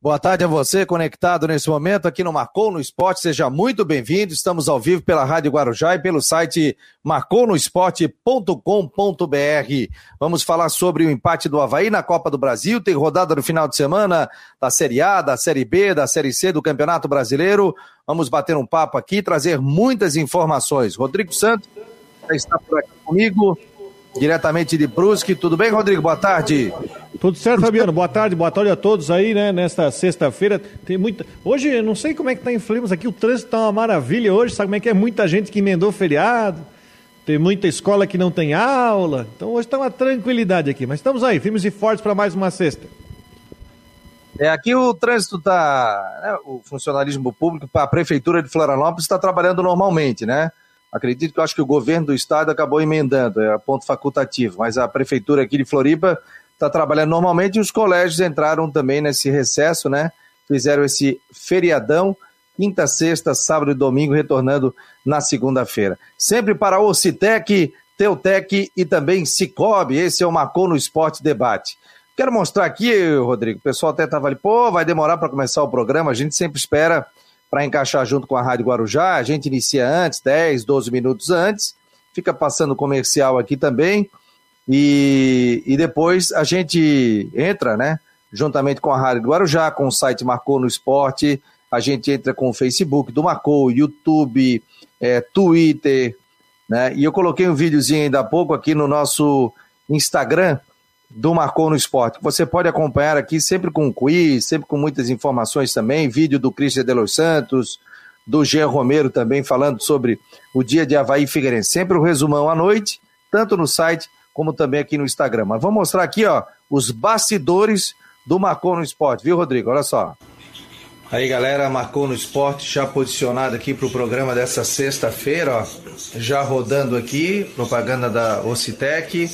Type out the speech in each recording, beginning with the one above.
Boa tarde a você, conectado nesse momento aqui no Marcou no Esporte. Seja muito bem-vindo. Estamos ao vivo pela Rádio Guarujá e pelo site marconosport.com.br. Vamos falar sobre o empate do Havaí na Copa do Brasil. Tem rodada no final de semana da Série A, da Série B, da Série C do Campeonato Brasileiro. Vamos bater um papo aqui, trazer muitas informações. Rodrigo Santos está por aqui comigo diretamente de Brusque. Tudo bem, Rodrigo? Boa tarde. Tudo certo, Fabiano. Boa tarde, boa tarde a todos aí, né? Nesta sexta-feira tem muita. Hoje, eu não sei como é que tá em Flemos aqui, o trânsito tá uma maravilha hoje, sabe como é que é? Muita gente que emendou feriado, tem muita escola que não tem aula. Então hoje tá uma tranquilidade aqui, mas estamos aí, firmes e fortes para mais uma sexta. É, aqui o trânsito tá. Né, o funcionalismo público para a Prefeitura de Florianópolis está trabalhando normalmente, né? Acredito que eu acho que o governo do estado acabou emendando, é ponto facultativo, mas a prefeitura aqui de Floripa está trabalhando normalmente e os colégios entraram também nesse recesso, né? Fizeram esse feriadão, quinta, sexta, sábado e domingo, retornando na segunda-feira. Sempre para o Citec, Teutec e também Cicobi. Esse é o Marcou no Esporte Debate. Quero mostrar aqui, Rodrigo, o pessoal até estava ali, pô, vai demorar para começar o programa, a gente sempre espera para encaixar junto com a Rádio Guarujá. A gente inicia antes, 10, 12 minutos antes, fica passando comercial aqui também. E, e depois a gente entra, né? Juntamente com a Rádio Guarujá, com o site Marcou no Esporte, a gente entra com o Facebook do Marcou, YouTube, é, Twitter, né? E eu coloquei um videozinho ainda há pouco aqui no nosso Instagram, do Marcou no Esporte. Você pode acompanhar aqui sempre com quiz, sempre com muitas informações também, vídeo do Cristian de Los Santos, do Jean Romero também falando sobre o dia de Havaí Figueirense. Sempre o um resumão à noite, tanto no site como também aqui no Instagram. Mas vamos mostrar aqui, ó, os bastidores do Marcou no Esporte, viu, Rodrigo? Olha só. Aí, galera, marcou no esporte, já posicionado aqui para o programa dessa sexta-feira, ó, já rodando aqui, propaganda da Ocitec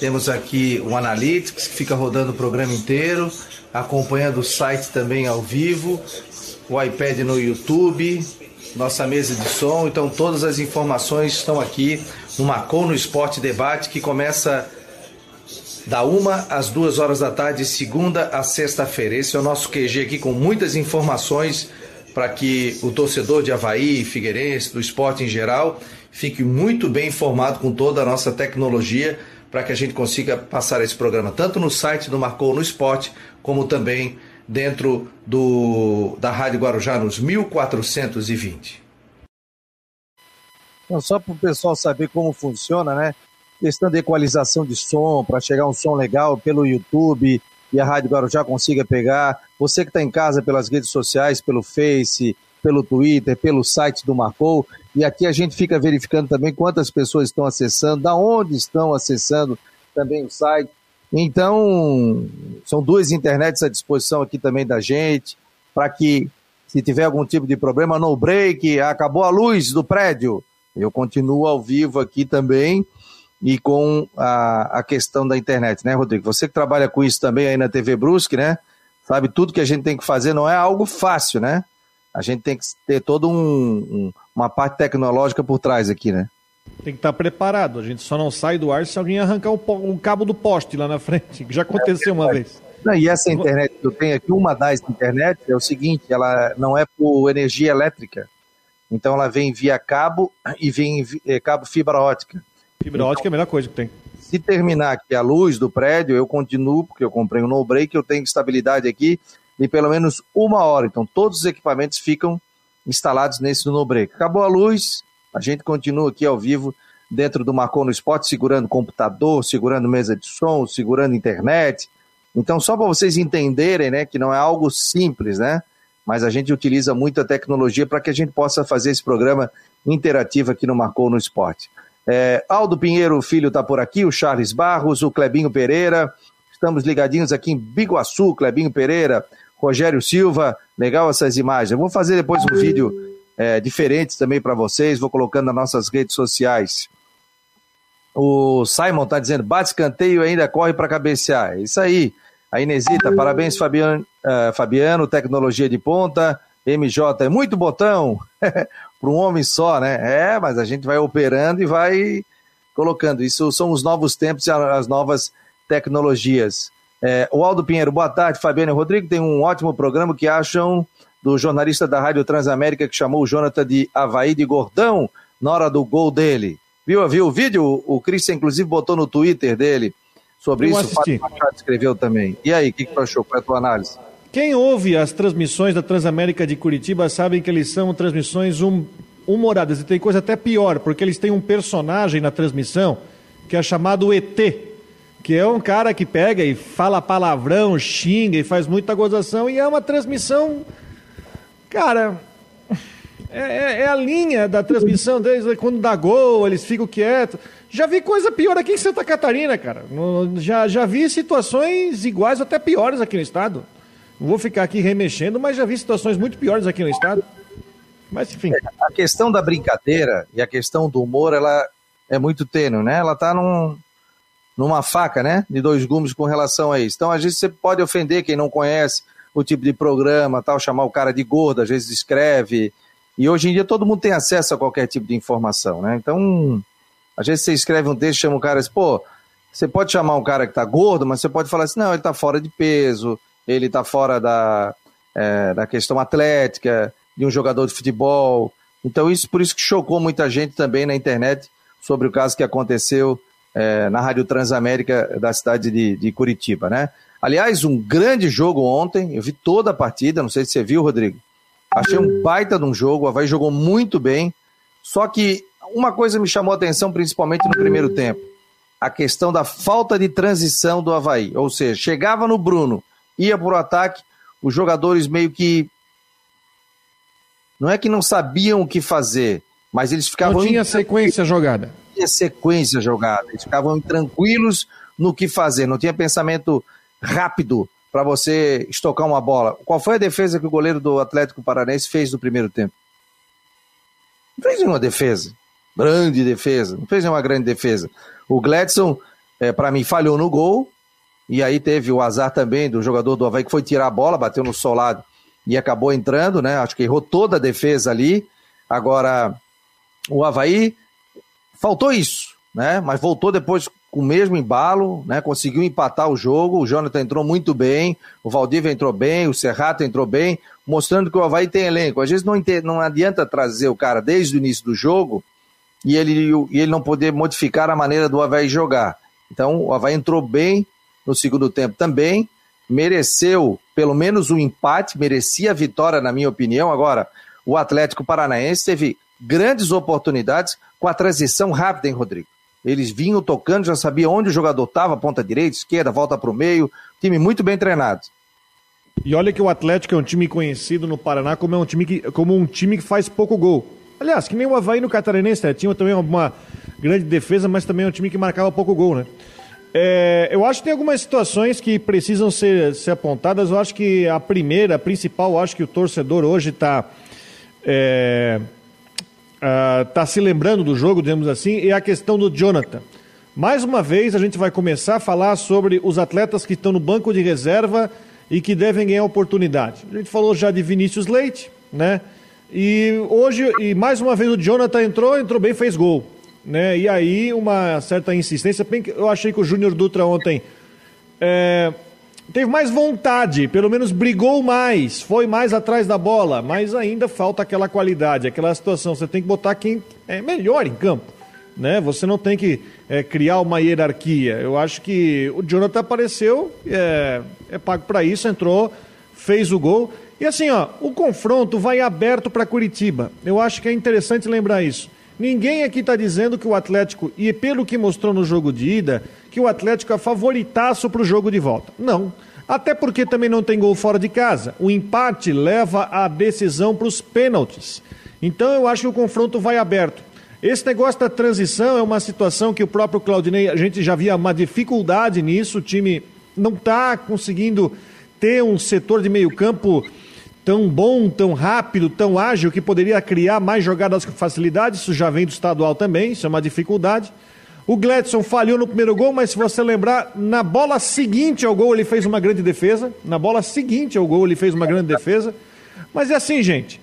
temos aqui o Analytics, que fica rodando o programa inteiro, acompanhando o site também ao vivo, o iPad no YouTube, nossa mesa de som. Então, todas as informações estão aqui no Macon no Esporte Debate, que começa da uma às duas horas da tarde, segunda a sexta-feira. Esse é o nosso QG aqui com muitas informações para que o torcedor de Havaí, Figueirense, do esporte em geral, fique muito bem informado com toda a nossa tecnologia para que a gente consiga passar esse programa tanto no site do Marcou no Esporte, como também dentro do, da Rádio Guarujá nos 1420. Então, só para o pessoal saber como funciona, né? Questão de equalização de som, para chegar um som legal pelo YouTube e a Rádio Guarujá consiga pegar. Você que está em casa pelas redes sociais, pelo Face, pelo Twitter, pelo site do Marcou. E aqui a gente fica verificando também quantas pessoas estão acessando, da onde estão acessando também o site. Então, são duas internets à disposição aqui também da gente, para que, se tiver algum tipo de problema, no break, acabou a luz do prédio. Eu continuo ao vivo aqui também e com a, a questão da internet, né, Rodrigo? Você que trabalha com isso também aí na TV Brusque, né? Sabe, tudo que a gente tem que fazer não é algo fácil, né? A gente tem que ter toda um, um, uma parte tecnológica por trás aqui, né? Tem que estar preparado. A gente só não sai do ar se alguém arrancar um, um cabo do poste lá na frente, que já aconteceu é, uma vez. Não, e essa internet que eu tenho aqui, uma das internet é o seguinte, ela não é por energia elétrica. Então ela vem via cabo e vem é, cabo fibra ótica. Fibra então, ótica é a melhor coisa que tem. Se terminar aqui a luz do prédio, eu continuo, porque eu comprei um no break, eu tenho estabilidade aqui, de pelo menos uma hora. Então, todos os equipamentos ficam instalados nesse no break. Acabou a luz, a gente continua aqui ao vivo dentro do Marcou no Esporte, segurando computador, segurando mesa de som, segurando internet. Então, só para vocês entenderem, né, que não é algo simples, né? Mas a gente utiliza muita tecnologia para que a gente possa fazer esse programa interativo aqui no Marcou no Esporte. É, Aldo Pinheiro Filho está por aqui, o Charles Barros, o Clebinho Pereira. Estamos ligadinhos aqui em Biguaçu, Clebinho Pereira, Rogério Silva, legal essas imagens. Eu vou fazer depois um vídeo é, diferente também para vocês, vou colocando nas nossas redes sociais. O Simon está dizendo, bate escanteio ainda corre para cabecear. É isso aí. A Inesita, parabéns Fabiano, uh, Fabiano, tecnologia de ponta. MJ é muito botão para um homem só, né? É, mas a gente vai operando e vai colocando. Isso são os novos tempos e as novas tecnologias. É, o Aldo Pinheiro, boa tarde, Fabiano e Rodrigo. Tem um ótimo programa que acham do jornalista da Rádio Transamérica que chamou o Jonathan de Havaí de Gordão na hora do gol dele. Viu, viu o vídeo? O Christian, inclusive, botou no Twitter dele sobre Eu isso. Assisti. O Fábio Machado escreveu também. E aí, o que, que tu achou? Qual é a tua análise? Quem ouve as transmissões da Transamérica de Curitiba sabe que eles são transmissões hum, humoradas. E tem coisa até pior, porque eles têm um personagem na transmissão que é chamado ET, que é um cara que pega e fala palavrão, xinga e faz muita gozação, e é uma transmissão. Cara, é, é, é a linha da transmissão deles, quando dá gol, eles ficam quietos. Já vi coisa pior aqui em Santa Catarina, cara. Já, já vi situações iguais até piores aqui no estado. Não vou ficar aqui remexendo, mas já vi situações muito piores aqui no estado. Mas enfim. A questão da brincadeira e a questão do humor, ela é muito tênue, né? Ela tá num, numa faca, né? De dois gumes com relação a isso. Então, às vezes, você pode ofender quem não conhece o tipo de programa, tal, chamar o cara de gordo, às vezes escreve. E hoje em dia todo mundo tem acesso a qualquer tipo de informação, né? Então, às vezes você escreve um texto, chama o cara assim, pô, você pode chamar um cara que tá gordo, mas você pode falar assim, não, ele tá fora de peso, ele está fora da, é, da questão atlética, de um jogador de futebol. Então, isso por isso que chocou muita gente também na internet sobre o caso que aconteceu é, na Rádio Transamérica da cidade de, de, Curitiba, né? Aliás, um grande jogo ontem, eu vi toda a partida, não sei se você viu, Rodrigo. Achei um baita de um jogo, o Havaí jogou muito bem, só que uma coisa me chamou a atenção, principalmente no primeiro tempo, a questão da falta de transição do Havaí, ou seja, chegava no Bruno, ia para o ataque, os jogadores meio que. Não é que não sabiam o que fazer, mas eles ficavam. Não tinha sequência jogada. Tinha sequência jogada. Eles ficavam tranquilos no que fazer, não tinha pensamento rápido para você estocar uma bola. Qual foi a defesa que o goleiro do Atlético Paranaense fez no primeiro tempo? Não fez nenhuma defesa. Grande defesa. Não fez nenhuma grande defesa. O Gladson, é, para mim, falhou no gol. E aí teve o azar também do jogador do Havaí que foi tirar a bola, bateu no solado e acabou entrando, né? Acho que errou toda a defesa ali. Agora, o Havaí faltou isso, né? Mas voltou depois com o mesmo embalo, né? Conseguiu empatar o jogo. O Jonathan entrou muito bem, o Valdívia entrou bem, o Serrato entrou bem, mostrando que o Havaí tem elenco. Às vezes não, não adianta trazer o cara desde o início do jogo e ele, e ele não poder modificar a maneira do Havaí jogar. Então, o Havaí entrou bem, no segundo tempo também, mereceu pelo menos um empate, merecia a vitória, na minha opinião. Agora, o Atlético Paranaense teve grandes oportunidades com a transição rápida, hein, Rodrigo? Eles vinham tocando, já sabia onde o jogador estava, ponta direita, esquerda, volta para o meio. Time muito bem treinado. E olha que o Atlético é um time conhecido no Paraná como, é um, time que, como um time que faz pouco gol. Aliás, que nem o Havaí no Catarinense, né? tinha também uma grande defesa, mas também é um time que marcava pouco gol, né? É, eu acho que tem algumas situações que precisam ser, ser apontadas. Eu acho que a primeira, a principal, eu acho que o torcedor hoje está é, uh, tá se lembrando do jogo, digamos assim, é a questão do Jonathan. Mais uma vez, a gente vai começar a falar sobre os atletas que estão no banco de reserva e que devem ganhar oportunidade. A gente falou já de Vinícius Leite, né? E hoje, e mais uma vez o Jonathan entrou, entrou bem, fez gol né? E aí uma certa insistência. Eu achei que o Júnior Dutra ontem é, teve mais vontade, pelo menos brigou mais, foi mais atrás da bola, mas ainda falta aquela qualidade, aquela situação. Você tem que botar quem é melhor em campo. Né? Você não tem que é, criar uma hierarquia. Eu acho que o Jonathan apareceu, é, é pago para isso, entrou, fez o gol. E assim, ó, o confronto vai aberto para Curitiba. Eu acho que é interessante lembrar isso. Ninguém aqui está dizendo que o Atlético, e pelo que mostrou no jogo de ida, que o Atlético é favoritaço para o jogo de volta. Não. Até porque também não tem gol fora de casa. O empate leva a decisão para os pênaltis. Então eu acho que o confronto vai aberto. Esse negócio da transição é uma situação que o próprio Claudinei, a gente já via uma dificuldade nisso, o time não está conseguindo ter um setor de meio campo tão bom, tão rápido, tão ágil, que poderia criar mais jogadas com facilidade. Isso já vem do estadual também, isso é uma dificuldade. O Gladson falhou no primeiro gol, mas se você lembrar, na bola seguinte ao gol ele fez uma grande defesa. Na bola seguinte ao gol ele fez uma grande defesa. Mas é assim, gente.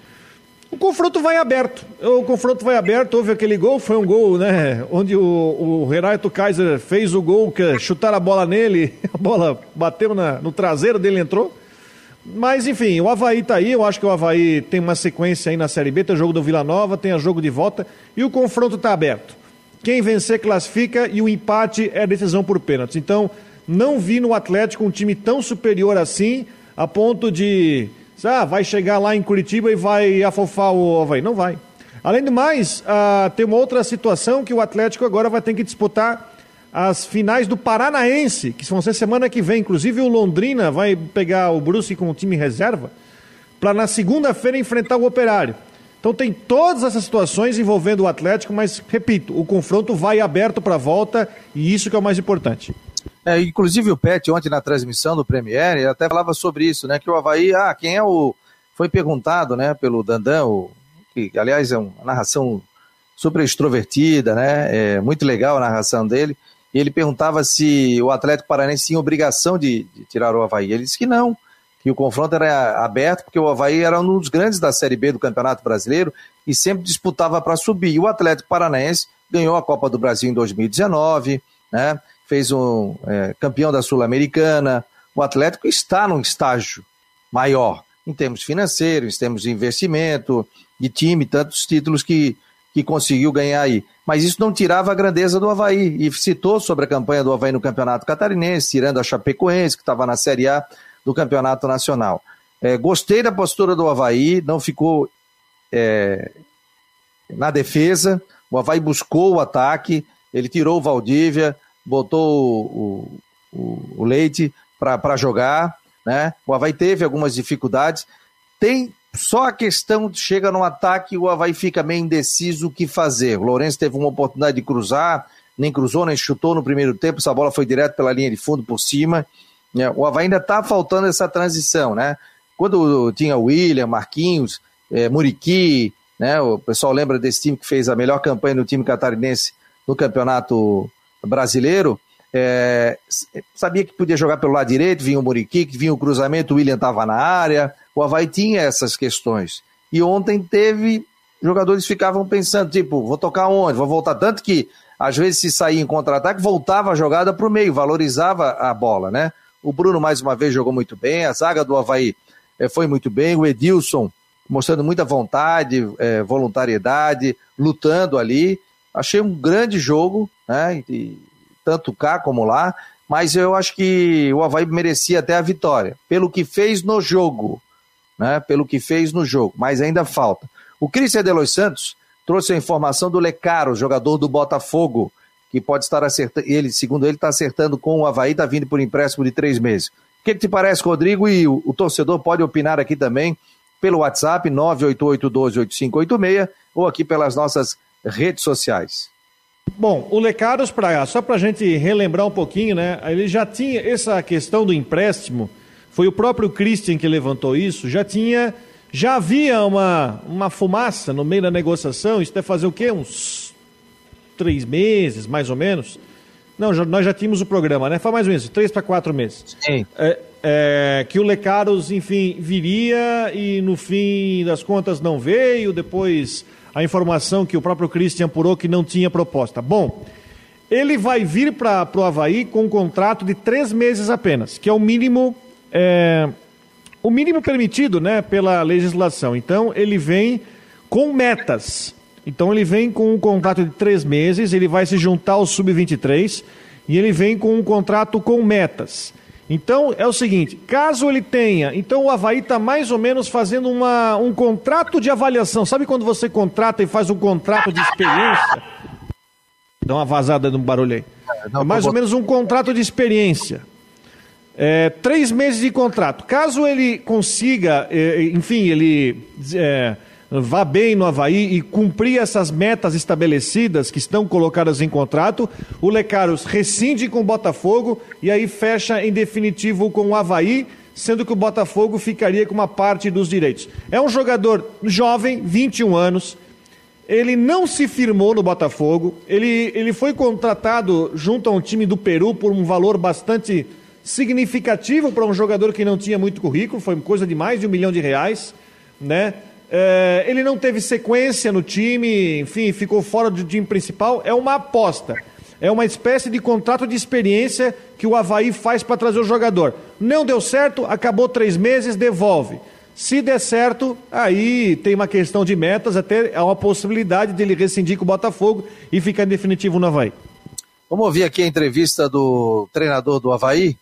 O confronto vai aberto. O confronto vai aberto. Houve aquele gol, foi um gol, né? Onde o, o Renato Kaiser fez o gol, que chutaram a bola nele, a bola bateu na, no traseiro dele entrou. Mas enfim, o Havaí tá aí. Eu acho que o Havaí tem uma sequência aí na Série B. Tem o jogo do Vila Nova, tem o jogo de volta. E o confronto tá aberto. Quem vencer classifica e o empate é decisão por pênaltis. Então, não vi no Atlético um time tão superior assim, a ponto de ah, vai chegar lá em Curitiba e vai afofar o Havaí. Não vai. Além do mais, ah, tem uma outra situação que o Atlético agora vai ter que disputar as finais do Paranaense, que vão ser semana que vem. Inclusive o Londrina vai pegar o Brusque com o time reserva para na segunda-feira enfrentar o Operário. Então tem todas essas situações envolvendo o Atlético, mas repito, o confronto vai aberto para a volta e isso que é o mais importante. É, inclusive o Pet, ontem na transmissão do Premier, ele até falava sobre isso, né? Que o Havaí, ah, quem é o. Foi perguntado, né, pelo Dandan, que aliás é uma narração super extrovertida, né? É muito legal a narração dele. E ele perguntava se o Atlético Paranense tinha obrigação de, de tirar o Havaí. Ele disse que não, que o confronto era aberto, porque o Havaí era um dos grandes da Série B do Campeonato Brasileiro e sempre disputava para subir. E o Atlético Paranaense ganhou a Copa do Brasil em 2019, né? fez um é, campeão da Sul-Americana. O Atlético está num estágio maior em termos financeiros, em termos de investimento, de time, tantos títulos que, que conseguiu ganhar aí. Mas isso não tirava a grandeza do Havaí. E citou sobre a campanha do Havaí no Campeonato Catarinense, tirando a Chapecoense, que estava na Série A do Campeonato Nacional. É, gostei da postura do Havaí, não ficou é, na defesa. O Havaí buscou o ataque, ele tirou o Valdívia, botou o, o, o Leite para jogar, né? O Havaí teve algumas dificuldades. Tem só a questão chega no ataque o Havaí fica meio indeciso o que fazer. O Lourenço teve uma oportunidade de cruzar, nem cruzou, nem chutou no primeiro tempo, essa bola foi direto pela linha de fundo por cima. Né? O Havaí ainda está faltando essa transição, né? Quando tinha William, Marquinhos, é, Muriqui, né? O pessoal lembra desse time que fez a melhor campanha no time catarinense no campeonato brasileiro, é, sabia que podia jogar pelo lado direito, vinha o Muriqui, vinha o cruzamento, o William estava na área, o Havaí tinha essas questões. E ontem teve, jogadores ficavam pensando, tipo, vou tocar onde? Vou voltar. Tanto que, às vezes, se saía em contra-ataque, voltava a jogada para o meio, valorizava a bola, né? O Bruno, mais uma vez, jogou muito bem, a zaga do Havaí é, foi muito bem, o Edilson mostrando muita vontade, é, voluntariedade, lutando ali. Achei um grande jogo, né? E, tanto cá como lá, mas eu acho que o Havaí merecia até a vitória, pelo que fez no jogo, né? Pelo que fez no jogo, mas ainda falta. O Cristian de Los Santos trouxe a informação do Lecaro, jogador do Botafogo, que pode estar acertando, ele, segundo ele, está acertando com o Havaí, está vindo por empréstimo de três meses. O que, que te parece, Rodrigo? E o, o torcedor pode opinar aqui também pelo WhatsApp 988128586 ou aqui pelas nossas redes sociais. Bom, o Lecaros, pra, só para a gente relembrar um pouquinho, né? Ele já tinha essa questão do empréstimo, foi o próprio Christian que levantou isso, já tinha, já havia uma, uma fumaça no meio da negociação, isso deve fazer o quê? Uns três meses, mais ou menos. Não, já, nós já tínhamos o programa, né? Foi mais ou menos, três para quatro meses. Sim. É, é, que o Lecaros, enfim, viria e no fim das contas não veio, depois a informação que o próprio Christian apurou que não tinha proposta. Bom, ele vai vir para o Havaí com um contrato de três meses apenas, que é o mínimo. É, o mínimo permitido né, pela legislação. Então, ele vem com metas. Então, ele vem com um contrato de três meses, ele vai se juntar ao Sub-23 e ele vem com um contrato com metas. Então é o seguinte: caso ele tenha, então o Havaí está mais ou menos fazendo uma, um contrato de avaliação. Sabe quando você contrata e faz um contrato de experiência? Dá uma vazada no barulho aí. É, é mais ou menos um contrato de experiência. É, três meses de contrato. Caso ele consiga, é, enfim, ele é, vá bem no Havaí e cumprir essas metas estabelecidas que estão colocadas em contrato, o Lecaros rescinde com o Botafogo e aí fecha em definitivo com o Havaí, sendo que o Botafogo ficaria com uma parte dos direitos. É um jogador jovem, 21 anos, ele não se firmou no Botafogo, ele, ele foi contratado junto a um time do Peru por um valor bastante significativo para um jogador que não tinha muito currículo, foi coisa de mais de um milhão de reais, né? É, ele não teve sequência no time, enfim, ficou fora do time principal. É uma aposta. É uma espécie de contrato de experiência que o Havaí faz para trazer o jogador. Não deu certo, acabou três meses, devolve. Se der certo, aí tem uma questão de metas, até há uma possibilidade dele rescindir com o Botafogo e ficar em definitivo no Havaí. Vamos ouvir aqui a entrevista do treinador do Havaí,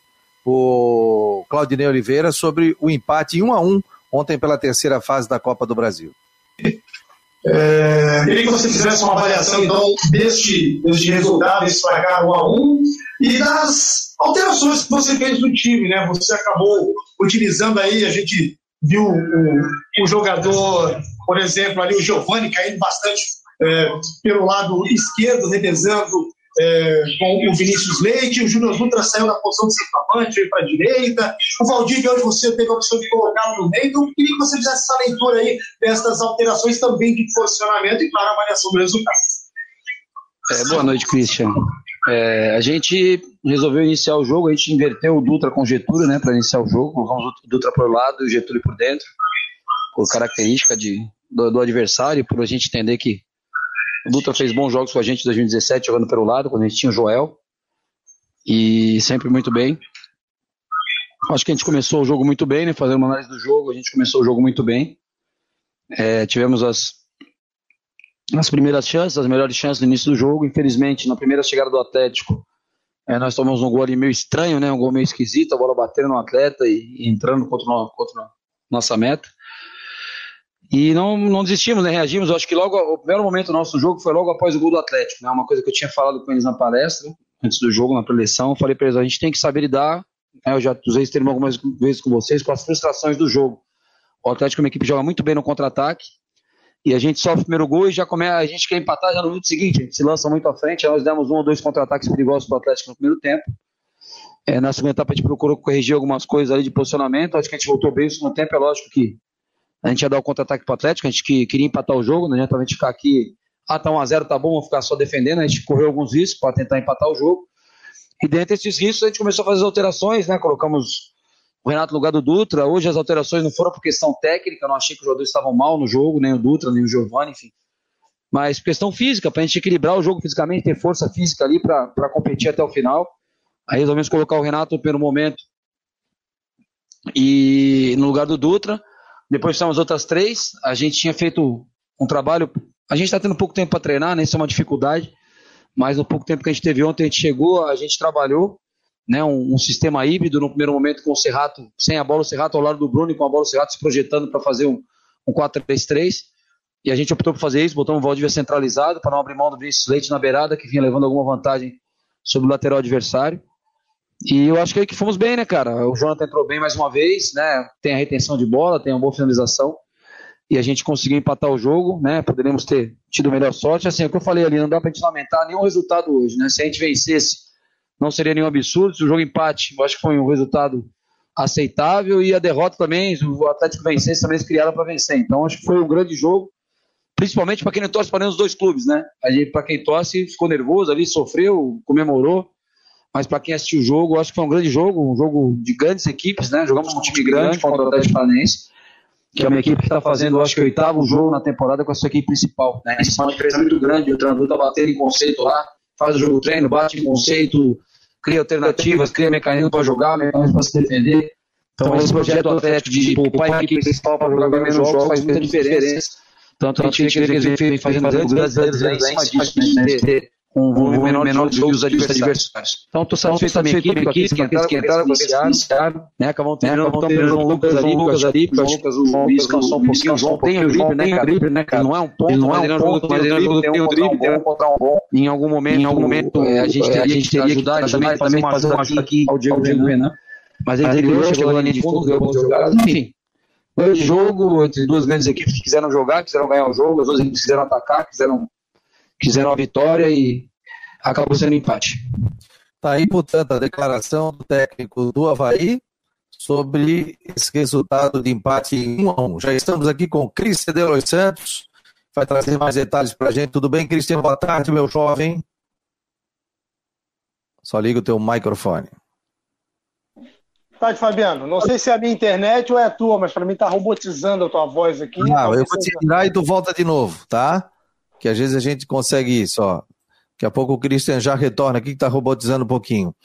o Claudinei Oliveira, sobre o empate em 1 a 1 ontem pela terceira fase da Copa do Brasil. É, queria que você fizesse uma avaliação, então, deste, deste resultado, desse placar 1 a 1 e das alterações que você fez no time, né? Você acabou utilizando aí, a gente viu o, o jogador, por exemplo, ali o Giovanni caindo bastante é, pelo lado esquerdo, revezando é, com o Vinícius Leite, o Júnior Dutra saiu da posição de centroavante, veio para a direita, o Valdívia hoje você teve a opção de colocar no meio, então queria que você fizesse essa leitura aí dessas alterações também de posicionamento e, claro, avaliação do resultado. É, boa noite, Christian. É, a gente resolveu iniciar o jogo, a gente inverteu o Dutra com o Getúlio, né, para iniciar o jogo, colocamos o Dutra por lado e o Getúlio por dentro, por característica de, do, do adversário, por a gente entender que o Dutra fez bons jogos com a gente em 2017, jogando pelo lado, quando a gente tinha o Joel. E sempre muito bem. Acho que a gente começou o jogo muito bem, né? Fazendo uma análise do jogo, a gente começou o jogo muito bem. É, tivemos as, as primeiras chances, as melhores chances no início do jogo. Infelizmente, na primeira chegada do Atlético, é, nós tomamos um gol ali meio estranho, né? Um gol meio esquisito, a bola batendo no atleta e, e entrando contra, no, contra nossa meta. E não, não desistimos, né? Reagimos. Eu acho que logo o primeiro momento do nosso jogo foi logo após o gol do Atlético, né? Uma coisa que eu tinha falado com eles na palestra, antes do jogo, na preleção. Eu falei para eles: a gente tem que saber lidar. Né? Eu já usei esse termo algumas vezes com vocês, com as frustrações do jogo. O Atlético é uma equipe que joga muito bem no contra-ataque. E a gente sofre o primeiro gol e já começa, a gente quer empatar já no minuto seguinte. A gente se lança muito à frente. Nós demos um ou dois contra-ataques perigosos para o Atlético no primeiro tempo. É, na segunda etapa a gente procurou corrigir algumas coisas ali de posicionamento. Acho que a gente voltou bem no segundo tempo. É lógico que a gente ia dar o contra-ataque para o Atlético, a gente que, queria empatar o jogo, não adianta a gente ficar aqui, ah, tá 1x0, tá bom, vamos ficar só defendendo, a gente correu alguns riscos para tentar empatar o jogo. E dentro desses riscos a gente começou a fazer as alterações, né? Colocamos o Renato no lugar do Dutra. Hoje as alterações não foram por questão técnica, não achei que os jogadores estavam mal no jogo, nem o Dutra, nem o Giovanni, enfim. Mas questão física, para a gente equilibrar o jogo fisicamente, ter força física ali para competir até o final. Aí resolvemos colocar o Renato primeiro momento e no lugar do Dutra. Depois tivemos outras três. A gente tinha feito um trabalho. A gente está tendo pouco tempo para treinar, né? Isso é uma dificuldade. Mas no pouco tempo que a gente teve ontem, a gente chegou, a gente trabalhou né, um, um, sistema híbrido no primeiro momento com o Serrato, sem a bola, o Serrato ao lado do Bruno e com a bola o Serrato se projetando para fazer um, um 4-3-3. E a gente optou por fazer isso, botamos o Valdívia centralizado para não abrir mão do Vinícius Leite na beirada, que vinha levando alguma vantagem sobre o lateral adversário. E eu acho que aí que fomos bem, né, cara? O Jonathan entrou bem mais uma vez, né? Tem a retenção de bola, tem uma boa finalização. E a gente conseguiu empatar o jogo, né? Poderíamos ter tido melhor sorte. Assim, é o que eu falei ali, não dá pra gente lamentar nenhum resultado hoje, né? Se a gente vencesse, não seria nenhum absurdo. Se o jogo empate, eu acho que foi um resultado aceitável. E a derrota também, se o Atlético vencesse, também eles criaram para vencer. Então acho que foi um grande jogo. Principalmente para quem não torce para nenhum dos dois clubes, né? Para quem torce, ficou nervoso ali, sofreu, comemorou mas para quem assistiu o jogo, acho que foi um grande jogo, um jogo de grandes equipes, né? Jogamos com um time grande contra o Atlético Paranaense, que é uma equipe que está fazendo, acho que, o oitavo jogo na temporada com a sua equipe principal. Né? Isso é uma diferença muito grande, o treinador está batendo em conceito lá, faz o jogo treino, bate em conceito, cria alternativas, cria mecanismo para jogar, mecanismo para se defender. Então, esse projeto do Atlético de poupar a equipe principal para jogar menos jogos faz muita diferença. Tanto a gente vê que eles vem fazendo grandes grandes aí em cima disso, né? De com um volume menor, menor de jogos adversários. Então, estou satisfeito com a minha equipe, que entraram, que entraram, iniciaram, né? Acabam tendo, estão perdendo o Lucas ali, Lucas ali, o Lucas, o Luiz cansou um pouquinho, o João tem o drible, né, cara? né, cara? Não é um ponto, não é um ponto, mas ele é um jogo tem o drible, tem um contra um bom. Em algum momento, em algum momento, a gente teria que ajudar também, fazer uma ajuda aqui ao Diego Renan. Mas ele chegou, chegou na linha de fundo, deu algumas jogadas, enfim. Foi jogo entre duas grandes equipes que quiseram jogar, quiseram ganhar o jogo, as duas equipes quiseram atacar, quiseram, quiseram a vitória e acabou sendo empate. Tá aí, portanto, a declaração do técnico do Havaí sobre esse resultado de empate em 1 a 1. Já estamos aqui com Cristian de Los Santos, vai trazer mais detalhes para a gente. Tudo bem, Cristian? Boa tarde, meu jovem. Só liga o teu microfone. tarde, Fabiano. Não sei se é a minha internet ou é a tua, mas para mim tá robotizando a tua voz aqui. Não, eu vou te tirar e tu volta de novo, tá? Que às vezes a gente consegue isso, ó. Daqui a pouco o Christian já retorna aqui, que tá robotizando um pouquinho.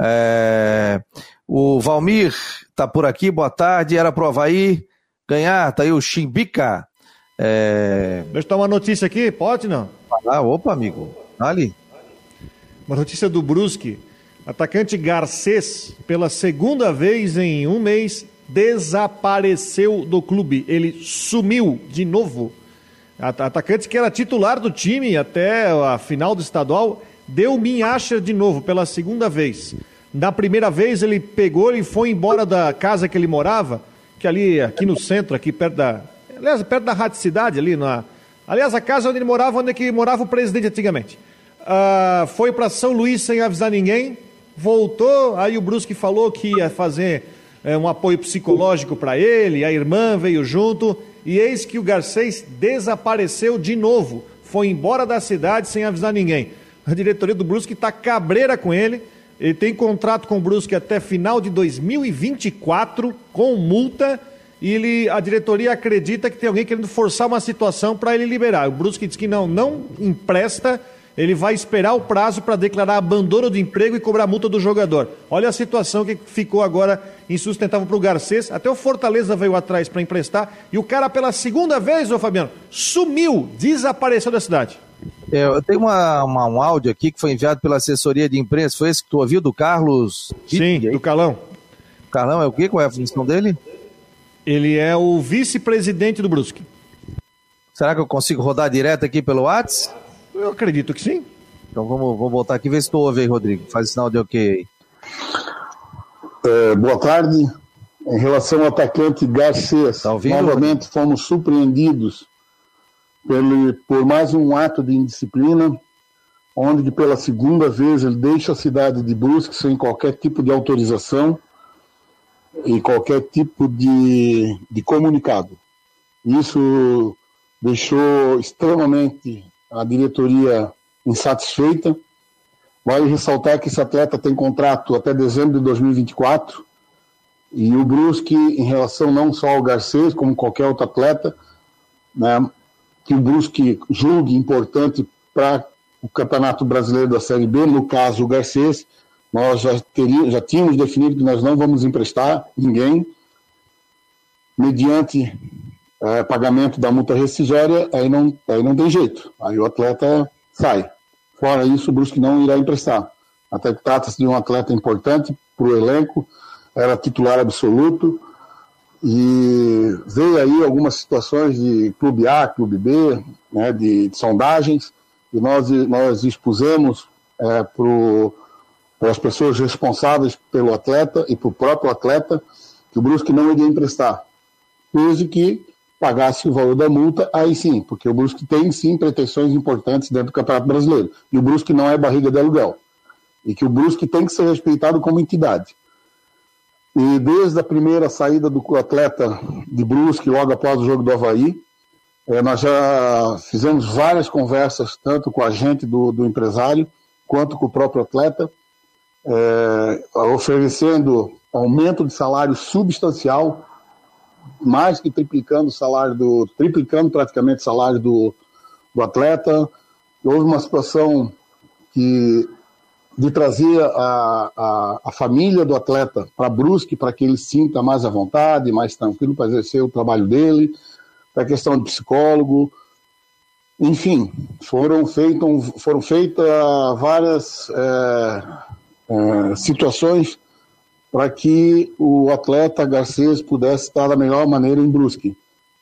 É... O Valmir tá por aqui, boa tarde. Era pro Havaí ganhar, tá aí o Chimbica. É... Deixa eu dar uma notícia aqui, pode não? Ah, opa, amigo. Ali. Uma notícia do Brusque. Atacante Garcês, pela segunda vez em um mês, desapareceu do clube. Ele sumiu de novo. Atacante que era titular do time até a final do estadual, deu minhacha de novo pela segunda vez. Na primeira vez ele pegou e foi embora da casa que ele morava, que ali aqui no centro, aqui perto da, aliás, perto da Rádio Cidade ali na, aliás, a casa onde ele morava, onde é que morava o presidente antigamente. Uh, foi para São Luís sem avisar ninguém, voltou, aí o Brusque falou que ia fazer é, um apoio psicológico para ele, a irmã veio junto, e eis que o Garcês desapareceu de novo, foi embora da cidade sem avisar ninguém. A diretoria do Brusque está cabreira com ele, ele tem contrato com o Brusque até final de 2024, com multa, e ele, a diretoria acredita que tem alguém querendo forçar uma situação para ele liberar. O Brusque diz que não, não empresta ele vai esperar o prazo para declarar abandono do emprego e cobrar multa do jogador. Olha a situação que ficou agora insustentável para o Garcês. Até o Fortaleza veio atrás para emprestar. E o cara, pela segunda vez, ô Fabiano, sumiu, desapareceu da cidade. É, eu tenho uma, uma, um áudio aqui que foi enviado pela assessoria de imprensa. Foi esse que tu ouviu, do Carlos? Sim, do Calão. Calão é o quê? Qual é a função dele? Ele é o vice-presidente do Brusque. Será que eu consigo rodar direto aqui pelo WhatsApp? Eu acredito que sim. Então vamos, vamos voltar aqui e ver se tu ouve aí, Rodrigo. Faz sinal de ok. É, boa tarde. Em relação ao atacante Garcês, tá ouvindo, novamente Rodrigo? fomos surpreendidos pelo, por mais um ato de indisciplina, onde pela segunda vez ele deixa a cidade de Brusque sem qualquer tipo de autorização e qualquer tipo de, de comunicado. Isso deixou extremamente a diretoria insatisfeita. Vale ressaltar que esse atleta tem contrato até dezembro de 2024 e o Brusque, em relação não só ao Garcês, como qualquer outro atleta, né, que o Brusque julgue importante para o Campeonato Brasileiro da Série B, no caso o Garcês, nós já, teríamos, já tínhamos definido que nós não vamos emprestar ninguém, mediante é, pagamento da multa rescisória, aí não, aí não tem jeito. Aí o atleta sai. Fora isso, o Brusque não irá emprestar. Até que trata-se de um atleta importante para o elenco, era titular absoluto, e veio aí algumas situações de clube A, clube B, né, de, de sondagens, e nós, nós expusemos é, para as pessoas responsáveis pelo atleta e para o próprio atleta que o Brusque não iria emprestar. Desde que pagasse o valor da multa, aí sim, porque o Brusque tem sim pretensões importantes dentro do Campeonato Brasileiro. E o Brusque não é barriga de aluguel. E que o Brusque tem que ser respeitado como entidade. E desde a primeira saída do atleta de Brusque, logo após o jogo do Havaí, é, nós já fizemos várias conversas, tanto com a gente do, do empresário, quanto com o próprio atleta, é, oferecendo aumento de salário substancial mais que triplicando o salário do. triplicando praticamente o salário do, do atleta. Houve uma situação que de trazer a, a, a família do atleta para Brusque, para que ele sinta mais à vontade, mais tranquilo para exercer o trabalho dele, para a questão de psicólogo. Enfim, foram, feito, foram feitas várias é, é, situações para que o atleta Garcês pudesse estar da melhor maneira em Brusque.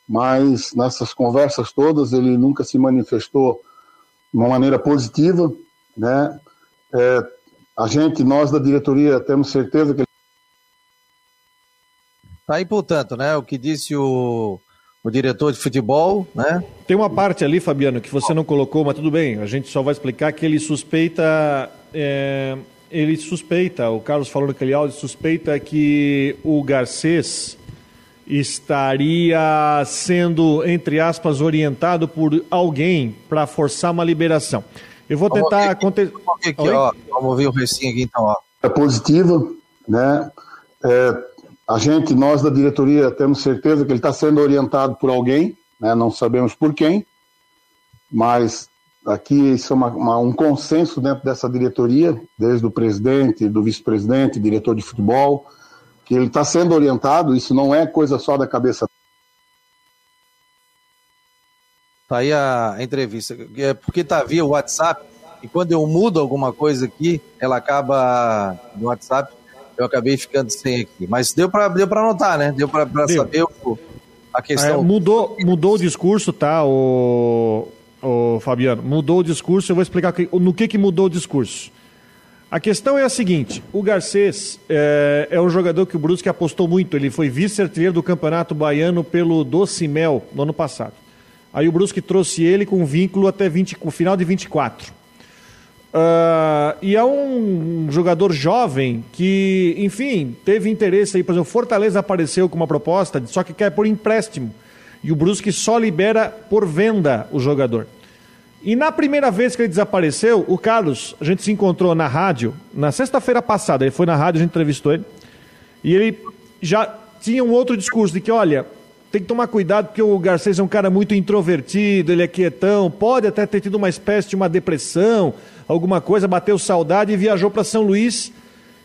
Mas nessas conversas todas ele nunca se manifestou de uma maneira positiva, né? É, a gente, nós da diretoria, temos certeza que Tá aí, portanto, né? O que disse o, o diretor de futebol, né? Tem uma parte ali, Fabiano, que você não colocou, mas tudo bem. A gente só vai explicar que ele suspeita é, ele suspeita, o Carlos falou naquele áudio, suspeita que o Garcês estaria sendo, entre aspas, orientado por alguém para forçar uma liberação. Eu vou tentar... Vamos, aqui, ó, vamos ver o recinho aqui então. Ó. É positivo, né? É, a gente, nós da diretoria, temos certeza que ele está sendo orientado por alguém, né? não sabemos por quem, mas aqui isso é uma, uma, um consenso dentro dessa diretoria, desde o presidente, do vice-presidente, diretor de futebol, que ele está sendo orientado, isso não é coisa só da cabeça. Tá aí a entrevista, é porque tá via WhatsApp, e quando eu mudo alguma coisa aqui, ela acaba no WhatsApp, eu acabei ficando sem aqui. Mas deu para deu para anotar, né? Deu para saber o, a questão. É, mudou, mudou o discurso, tá, o, o Fabiano? Mudou o discurso, eu vou explicar no que, que mudou o discurso. A questão é a seguinte: o Garcês é, é um jogador que o Brusque apostou muito. Ele foi vice-artilheiro do Campeonato Baiano pelo Docimel no ano passado. Aí o Brusque trouxe ele com vínculo até 20, o final de 24. Uh, e é um jogador jovem que, enfim, teve interesse aí. Por exemplo, Fortaleza apareceu com uma proposta, só que quer por empréstimo. E o Brusque só libera por venda o jogador. E na primeira vez que ele desapareceu, o Carlos, a gente se encontrou na rádio, na sexta-feira passada, ele foi na rádio, a gente entrevistou ele, e ele já tinha um outro discurso de que, olha, tem que tomar cuidado porque o Garcês é um cara muito introvertido, ele é quietão, pode até ter tido uma espécie de uma depressão, alguma coisa, bateu saudade e viajou para São Luís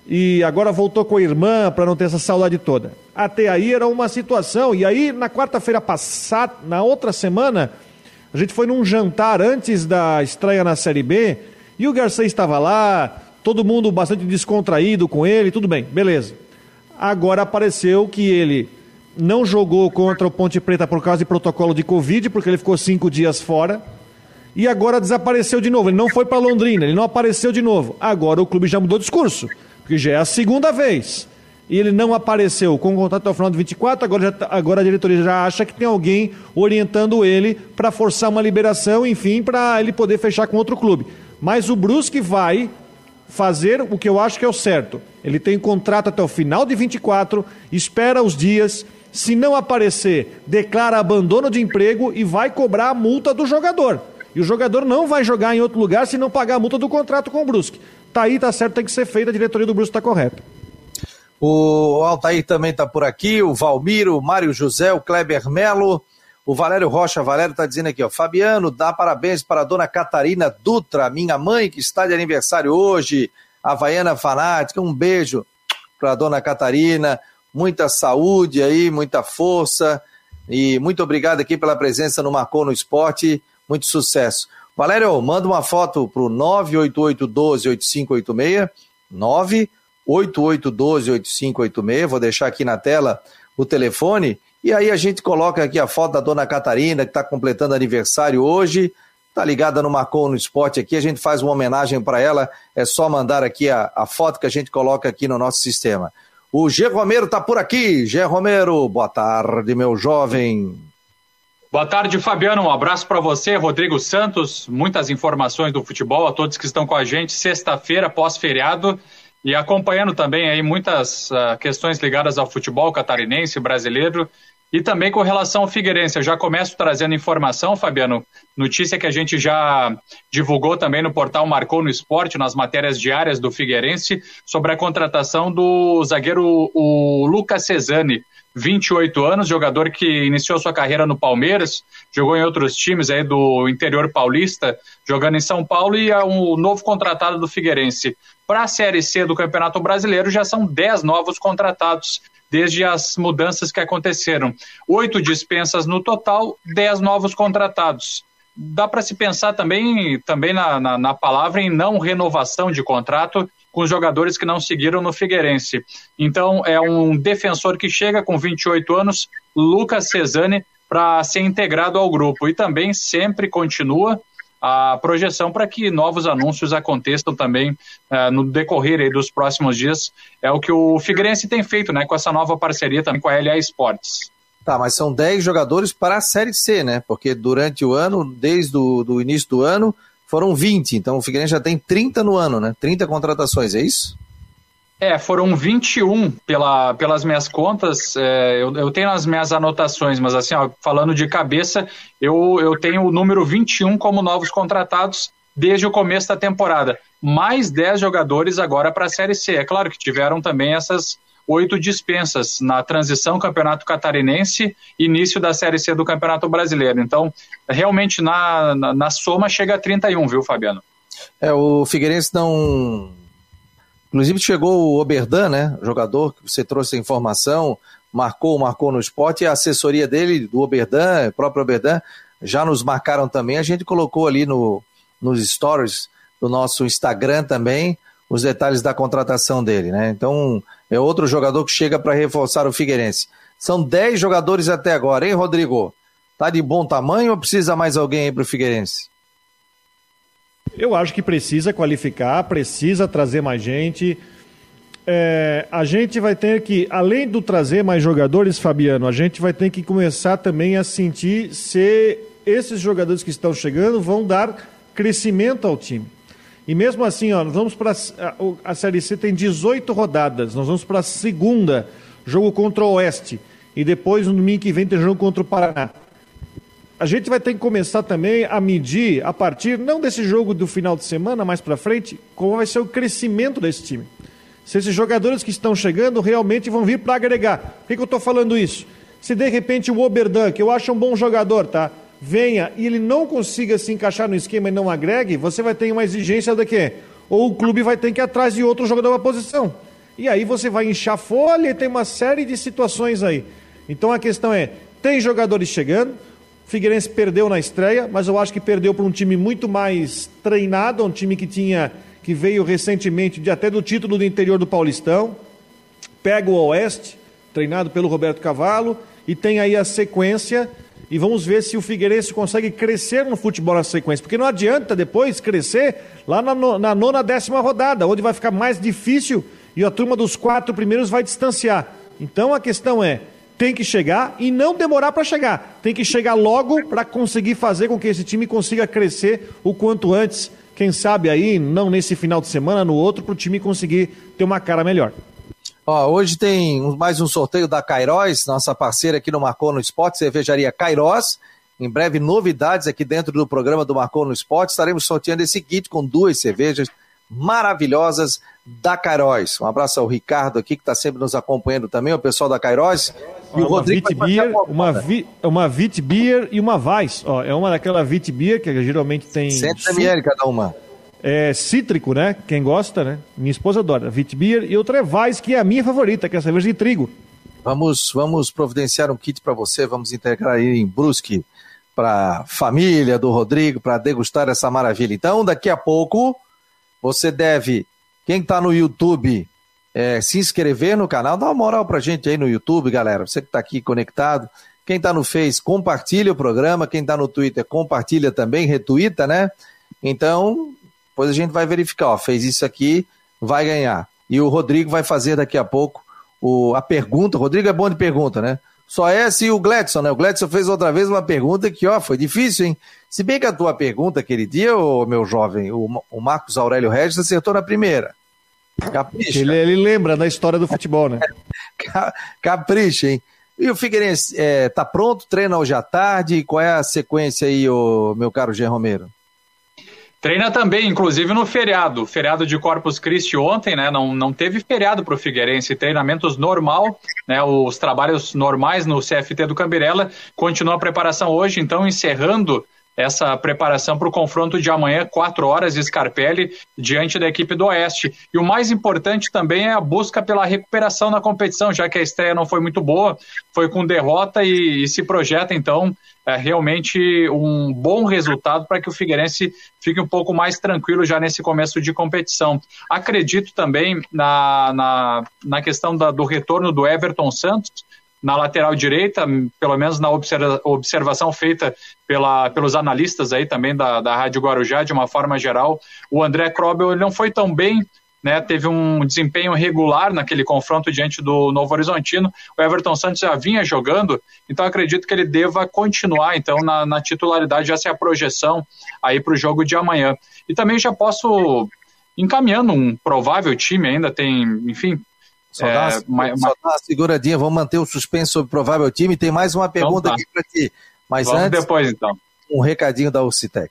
e agora voltou com a irmã para não ter essa saudade toda. Até aí era uma situação, e aí na quarta-feira passada, na outra semana, a gente foi num jantar antes da estreia na Série B e o Garcia estava lá, todo mundo bastante descontraído com ele, tudo bem, beleza. Agora apareceu que ele não jogou contra o Ponte Preta por causa de protocolo de Covid, porque ele ficou cinco dias fora. E agora desapareceu de novo. Ele não foi para Londrina, ele não apareceu de novo. Agora o clube já mudou discurso, porque já é a segunda vez e ele não apareceu com o contrato até o final de 24, agora, já, tá, agora a diretoria já acha que tem alguém orientando ele para forçar uma liberação, enfim, para ele poder fechar com outro clube. Mas o Brusque vai fazer o que eu acho que é o certo. Ele tem contrato até o final de 24, espera os dias, se não aparecer, declara abandono de emprego e vai cobrar a multa do jogador. E o jogador não vai jogar em outro lugar se não pagar a multa do contrato com o Brusque. Tá aí, tá certo, tem que ser feito, a diretoria do Brusque está correta. O Altair também está por aqui, o Valmiro, o Mário José, o Kleber Melo, o Valério Rocha. Valério está dizendo aqui, ó, Fabiano, dá parabéns para a dona Catarina Dutra, minha mãe, que está de aniversário hoje, Havaiana Fanática. Um beijo para a dona Catarina, muita saúde aí, muita força. E muito obrigado aqui pela presença no Marcou no Esporte. Muito sucesso. Valério, manda uma foto para o 988 12 8586. 9 8812-8586, vou deixar aqui na tela o telefone, e aí a gente coloca aqui a foto da dona Catarina, que está completando aniversário hoje, tá ligada no Marcou no Esporte aqui, a gente faz uma homenagem para ela, é só mandar aqui a, a foto que a gente coloca aqui no nosso sistema. O Gê Romero está por aqui. Gê Romero, boa tarde, meu jovem. Boa tarde, Fabiano. Um abraço para você, Rodrigo Santos. Muitas informações do futebol a todos que estão com a gente. Sexta-feira, pós-feriado. E acompanhando também aí muitas uh, questões ligadas ao futebol catarinense, brasileiro, e também com relação ao Figueirense. Eu já começo trazendo informação, Fabiano, notícia que a gente já divulgou também no portal Marcou no Esporte, nas matérias diárias do Figueirense, sobre a contratação do zagueiro o Lucas Cesani, 28 anos, jogador que iniciou sua carreira no Palmeiras, jogou em outros times aí do interior paulista, jogando em São Paulo e é um novo contratado do Figueirense. Para a Série C do Campeonato Brasileiro já são 10 novos contratados desde as mudanças que aconteceram. Oito dispensas no total, 10 novos contratados. Dá para se pensar também, também na, na, na palavra em não renovação de contrato com os jogadores que não seguiram no Figueirense. Então, é um defensor que chega com 28 anos, Lucas Cesani, para ser integrado ao grupo. E também sempre continua a projeção para que novos anúncios aconteçam também uh, no decorrer dos próximos dias. É o que o Figueirense tem feito né, com essa nova parceria também com a LA Esportes. Tá, mas são 10 jogadores para a Série C, né? Porque durante o ano, desde o início do ano, foram 20, então o Figueirense já tem 30 no ano, né? 30 contratações, é isso? É, foram 21 pela, pelas minhas contas. É, eu, eu, tenho as minhas anotações, mas assim, ó, falando de cabeça, eu, eu tenho o número 21 como novos contratados desde o começo da temporada. Mais 10 jogadores agora para a Série C. É claro que tiveram também essas oito dispensas na transição Campeonato Catarinense início da Série C do Campeonato Brasileiro. Então, realmente, na, na, na soma, chega a 31, viu, Fabiano? É, o Figueirense não. Inclusive chegou o Oberdan, né? Jogador que você trouxe a informação, marcou, marcou no esporte, e a assessoria dele, do Oberdan, próprio Oberdan, já nos marcaram também. A gente colocou ali no, nos stories do nosso Instagram também os detalhes da contratação dele, né? Então, é outro jogador que chega para reforçar o Figueirense. São 10 jogadores até agora, hein, Rodrigo? Tá de bom tamanho ou precisa mais alguém aí para o Figueirense? Eu acho que precisa qualificar, precisa trazer mais gente. É, a gente vai ter que, além do trazer mais jogadores, Fabiano, a gente vai ter que começar também a sentir se esses jogadores que estão chegando vão dar crescimento ao time. E mesmo assim, ó, vamos para a, a Série C tem 18 rodadas, nós vamos para a segunda, jogo contra o Oeste. E depois, no domingo que vem, tem jogo contra o Paraná. A gente vai ter que começar também a medir, a partir, não desse jogo do final de semana, mais para frente, como vai ser o crescimento desse time. Se esses jogadores que estão chegando realmente vão vir para agregar. Por que, que eu estou falando isso? Se de repente o Oberdan, que eu acho um bom jogador, tá? venha e ele não consiga se encaixar no esquema e não agregue, você vai ter uma exigência de quê? Ou o clube vai ter que ir atrás de outro jogador da posição. E aí você vai inchar folha e tem uma série de situações aí. Então a questão é, tem jogadores chegando, Figueirense perdeu na estreia, mas eu acho que perdeu para um time muito mais treinado, um time que tinha que veio recentemente de até do título do interior do Paulistão. Pega o Oeste, treinado pelo Roberto Cavalo, e tem aí a sequência e vamos ver se o Figueirense consegue crescer no futebol na sequência, porque não adianta depois crescer lá na, na nona, décima rodada, onde vai ficar mais difícil e a turma dos quatro primeiros vai distanciar. Então a questão é, tem que chegar e não demorar para chegar. Tem que chegar logo para conseguir fazer com que esse time consiga crescer o quanto antes. Quem sabe aí, não nesse final de semana, no outro, para o time conseguir ter uma cara melhor. Ó, hoje tem mais um sorteio da Cairós, nossa parceira aqui no Marcou no Esporte, cervejaria Cairós. Em breve, novidades aqui dentro do programa do Marcou no Esporte. Estaremos sorteando esse kit com duas cervejas maravilhosas da Cairós. Um abraço ao Ricardo aqui, que está sempre nos acompanhando também, o pessoal da E o Rodrigo Vit Beer, uma, vi, uma Vit Beer e uma Weiss. Ó, é uma daquela Vit Beer que geralmente tem... 100 ml cada uma é, cítrico, né? Quem gosta, né? Minha esposa adora. Vitbier e outra é Weiss, que é a minha favorita, que é a cerveja de trigo. Vamos, vamos providenciar um kit para você, vamos integrar aí em Brusque para família do Rodrigo, para degustar essa maravilha. Então, daqui a pouco, você deve, quem está no YouTube, é, se inscrever no canal, dá uma moral para gente aí no YouTube, galera. Você que está aqui conectado. Quem está no Face, compartilha o programa. Quem está no Twitter, compartilha também, retuita, né? Então, depois a gente vai verificar, ó, fez isso aqui, vai ganhar. E o Rodrigo vai fazer daqui a pouco o, a pergunta. O Rodrigo é bom de pergunta, né? Só é se o Gledson, né? O Gledson fez outra vez uma pergunta que, ó, foi difícil, hein? Se bem que a tua pergunta aquele dia, ô, meu jovem, o, o Marcos Aurélio Regis acertou na primeira. Capricha. Ele, ele lembra da história do futebol, né? Capricha, hein? E o Figueirense, é, tá pronto? Treina hoje à tarde? Qual é a sequência aí, ô, meu caro Jean Romero? Treina também, inclusive no feriado, feriado de Corpus Christi ontem, né? Não, não teve feriado para o Figueirense, treinamentos normal, né? Os trabalhos normais no CFT do Cambirela. Continua a preparação hoje, então encerrando essa preparação para o confronto de amanhã, 4 horas, Scarpelli, diante da equipe do Oeste. E o mais importante também é a busca pela recuperação na competição, já que a estreia não foi muito boa, foi com derrota e, e se projeta, então, é, realmente um bom resultado para que o Figueirense fique um pouco mais tranquilo já nesse começo de competição. Acredito também na, na, na questão da, do retorno do Everton Santos, na lateral direita, pelo menos na observa observação feita pela, pelos analistas aí também da, da Rádio Guarujá, de uma forma geral, o André Krobel não foi tão bem, né, teve um desempenho regular naquele confronto diante do Novo Horizontino. O Everton Santos já vinha jogando, então acredito que ele deva continuar então na, na titularidade, essa é a projeção aí para o jogo de amanhã. E também já posso encaminhando um provável time ainda tem, enfim, só, é, dá, uma, só dá uma seguradinha, vamos manter o suspense sobre o provável time. Tem mais uma então pergunta então tá. aqui para ti. Mas antes, depois então. Um recadinho da Ucitec.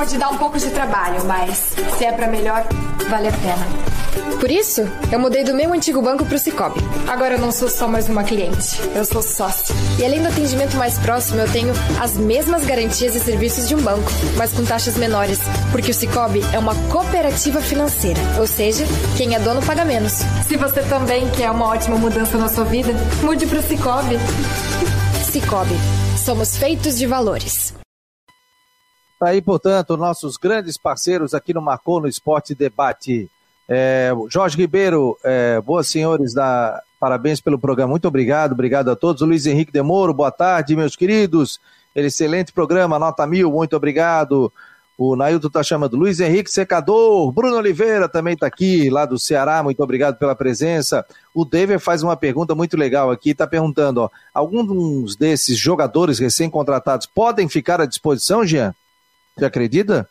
pode dar um pouco de trabalho, mas se é para melhor, vale a pena. Por isso, eu mudei do meu antigo banco para o Cicobi. Agora eu não sou só mais uma cliente, eu sou sócio. E além do atendimento mais próximo, eu tenho as mesmas garantias e serviços de um banco, mas com taxas menores, porque o Cicobi é uma cooperativa financeira, ou seja, quem é dono paga menos. Se você também quer uma ótima mudança na sua vida, mude para o Cicobi. Cicobi, somos feitos de valores. Tá aí, portanto, nossos grandes parceiros aqui no Marcou no Esporte Debate. É, Jorge Ribeiro, é, boas senhores, da, parabéns pelo programa, muito obrigado, obrigado a todos. Luiz Henrique Demoro, boa tarde, meus queridos. Excelente programa, nota mil, muito obrigado. O Nailton está chamando Luiz Henrique Secador, Bruno Oliveira também está aqui, lá do Ceará, muito obrigado pela presença. O Dever faz uma pergunta muito legal aqui, está perguntando: ó, alguns desses jogadores recém-contratados podem ficar à disposição, Jean? Você acredita?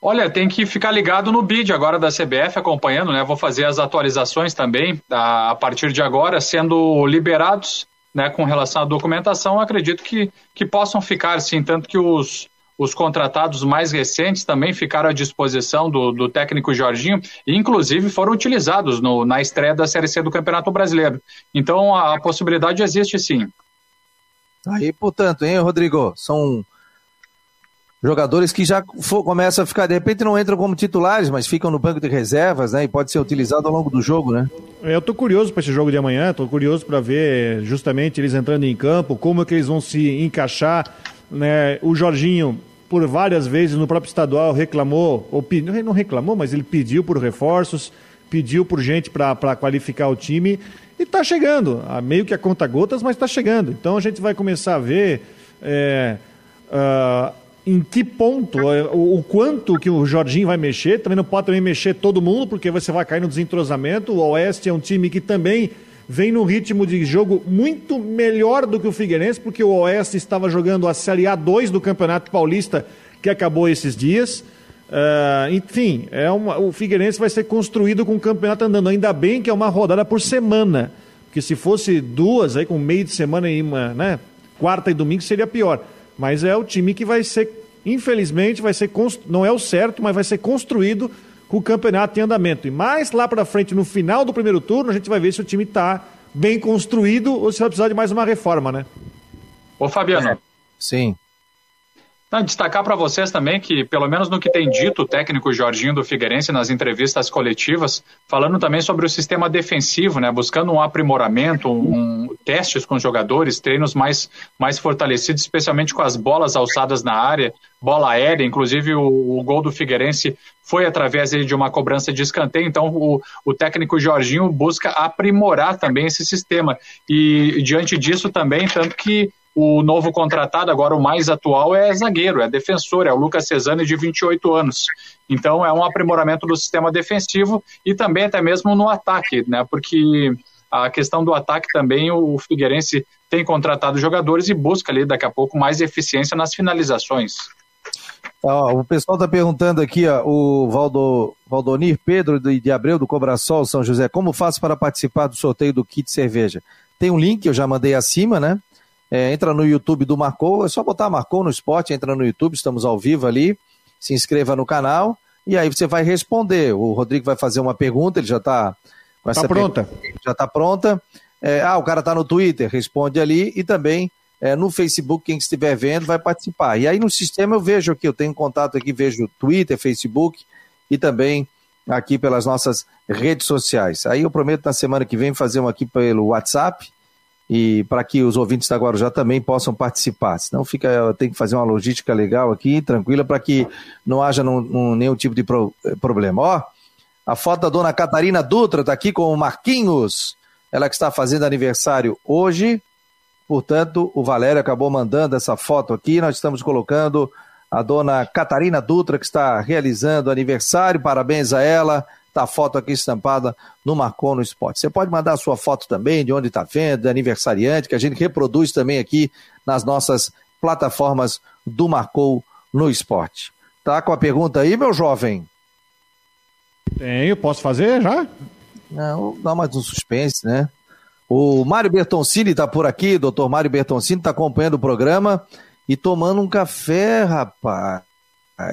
Olha, tem que ficar ligado no bid agora da CBF, acompanhando, né? Vou fazer as atualizações também a partir de agora, sendo liberados, né? Com relação à documentação, acredito que, que possam ficar, sim, tanto que os, os contratados mais recentes também ficaram à disposição do, do técnico Jorginho e, inclusive, foram utilizados no, na estreia da Série C do Campeonato Brasileiro. Então, a, a possibilidade existe sim. Aí, portanto, hein, Rodrigo? São jogadores que já for, começam a ficar, de repente não entram como titulares, mas ficam no banco de reservas, né? E pode ser utilizado ao longo do jogo, né? Eu tô curioso para esse jogo de amanhã, tô curioso para ver justamente eles entrando em campo, como é que eles vão se encaixar, né? O Jorginho por várias vezes no próprio estadual reclamou, ou não reclamou, mas ele pediu por reforços, pediu por gente para qualificar o time e está chegando, meio que a conta gotas, mas está chegando. Então a gente vai começar a ver é, uh, em que ponto, é, o, quanto que o Jorginho vai mexer, também não pode também mexer todo mundo, porque você vai cair no desentrosamento. O Oeste é um time que também vem num ritmo de jogo muito melhor do que o Figueirense, porque o Oeste estava jogando a Série A2 do Campeonato Paulista, que acabou esses dias. Uh, enfim, é uma, o Figueirense vai ser construído com o campeonato andando. Ainda bem que é uma rodada por semana, porque se fosse duas, aí com meio de semana e uma, né, quarta e domingo, seria pior. Mas é o time que vai ser, infelizmente, vai ser não é o certo, mas vai ser construído com o campeonato em andamento. E mais lá para frente, no final do primeiro turno, a gente vai ver se o time está bem construído ou se vai precisar de mais uma reforma, né? Ô Fabiano. Sim. Destacar para vocês também que, pelo menos no que tem dito o técnico Jorginho do Figueirense nas entrevistas coletivas, falando também sobre o sistema defensivo, né, buscando um aprimoramento, um, testes com os jogadores, treinos mais, mais fortalecidos, especialmente com as bolas alçadas na área, bola aérea, inclusive o, o gol do Figueirense foi através de uma cobrança de escanteio, então o, o técnico Jorginho busca aprimorar também esse sistema. E diante disso também, tanto que o novo contratado, agora o mais atual, é zagueiro, é defensor, é o Lucas Cesani, de 28 anos. Então é um aprimoramento do sistema defensivo e também até mesmo no ataque, né? Porque a questão do ataque também o Figueirense tem contratado jogadores e busca ali daqui a pouco mais eficiência nas finalizações. Ó, o pessoal está perguntando aqui, ó, o Valdo, Valdonir Pedro de, de Abreu do Cobrasol, São José, como faço para participar do sorteio do kit cerveja? Tem um link, eu já mandei acima, né? É, entra no YouTube do Marcou, é só botar Marcou no esporte, entra no YouTube, estamos ao vivo ali, se inscreva no canal e aí você vai responder. O Rodrigo vai fazer uma pergunta, ele já está com tá essa tá pronta. já está pronta. É, ah, o cara está no Twitter, responde ali e também é, no Facebook, quem estiver vendo vai participar. E aí no sistema eu vejo aqui, eu tenho contato aqui, vejo Twitter, Facebook e também aqui pelas nossas redes sociais. Aí eu prometo na semana que vem fazer um aqui pelo WhatsApp e para que os ouvintes da Guarujá também possam participar. Senão fica, tem que fazer uma logística legal aqui, tranquila, para que não haja num, num, nenhum tipo de pro, eh, problema. Ó, a foto da dona Catarina Dutra está aqui com o Marquinhos, ela que está fazendo aniversário hoje. Portanto, o Valério acabou mandando essa foto aqui. Nós estamos colocando a dona Catarina Dutra, que está realizando aniversário. Parabéns a ela. Está a foto aqui estampada no Marcon no Esporte. Você pode mandar a sua foto também, de onde está vendo, aniversariante, que a gente reproduz também aqui nas nossas plataformas do Marcou no Esporte. Tá com a pergunta aí, meu jovem? Tenho, posso fazer já? Não, dá mais um suspense, né? O Mário Bertoncini está por aqui, doutor Mário Bertoncini está acompanhando o programa e tomando um café, rapaz.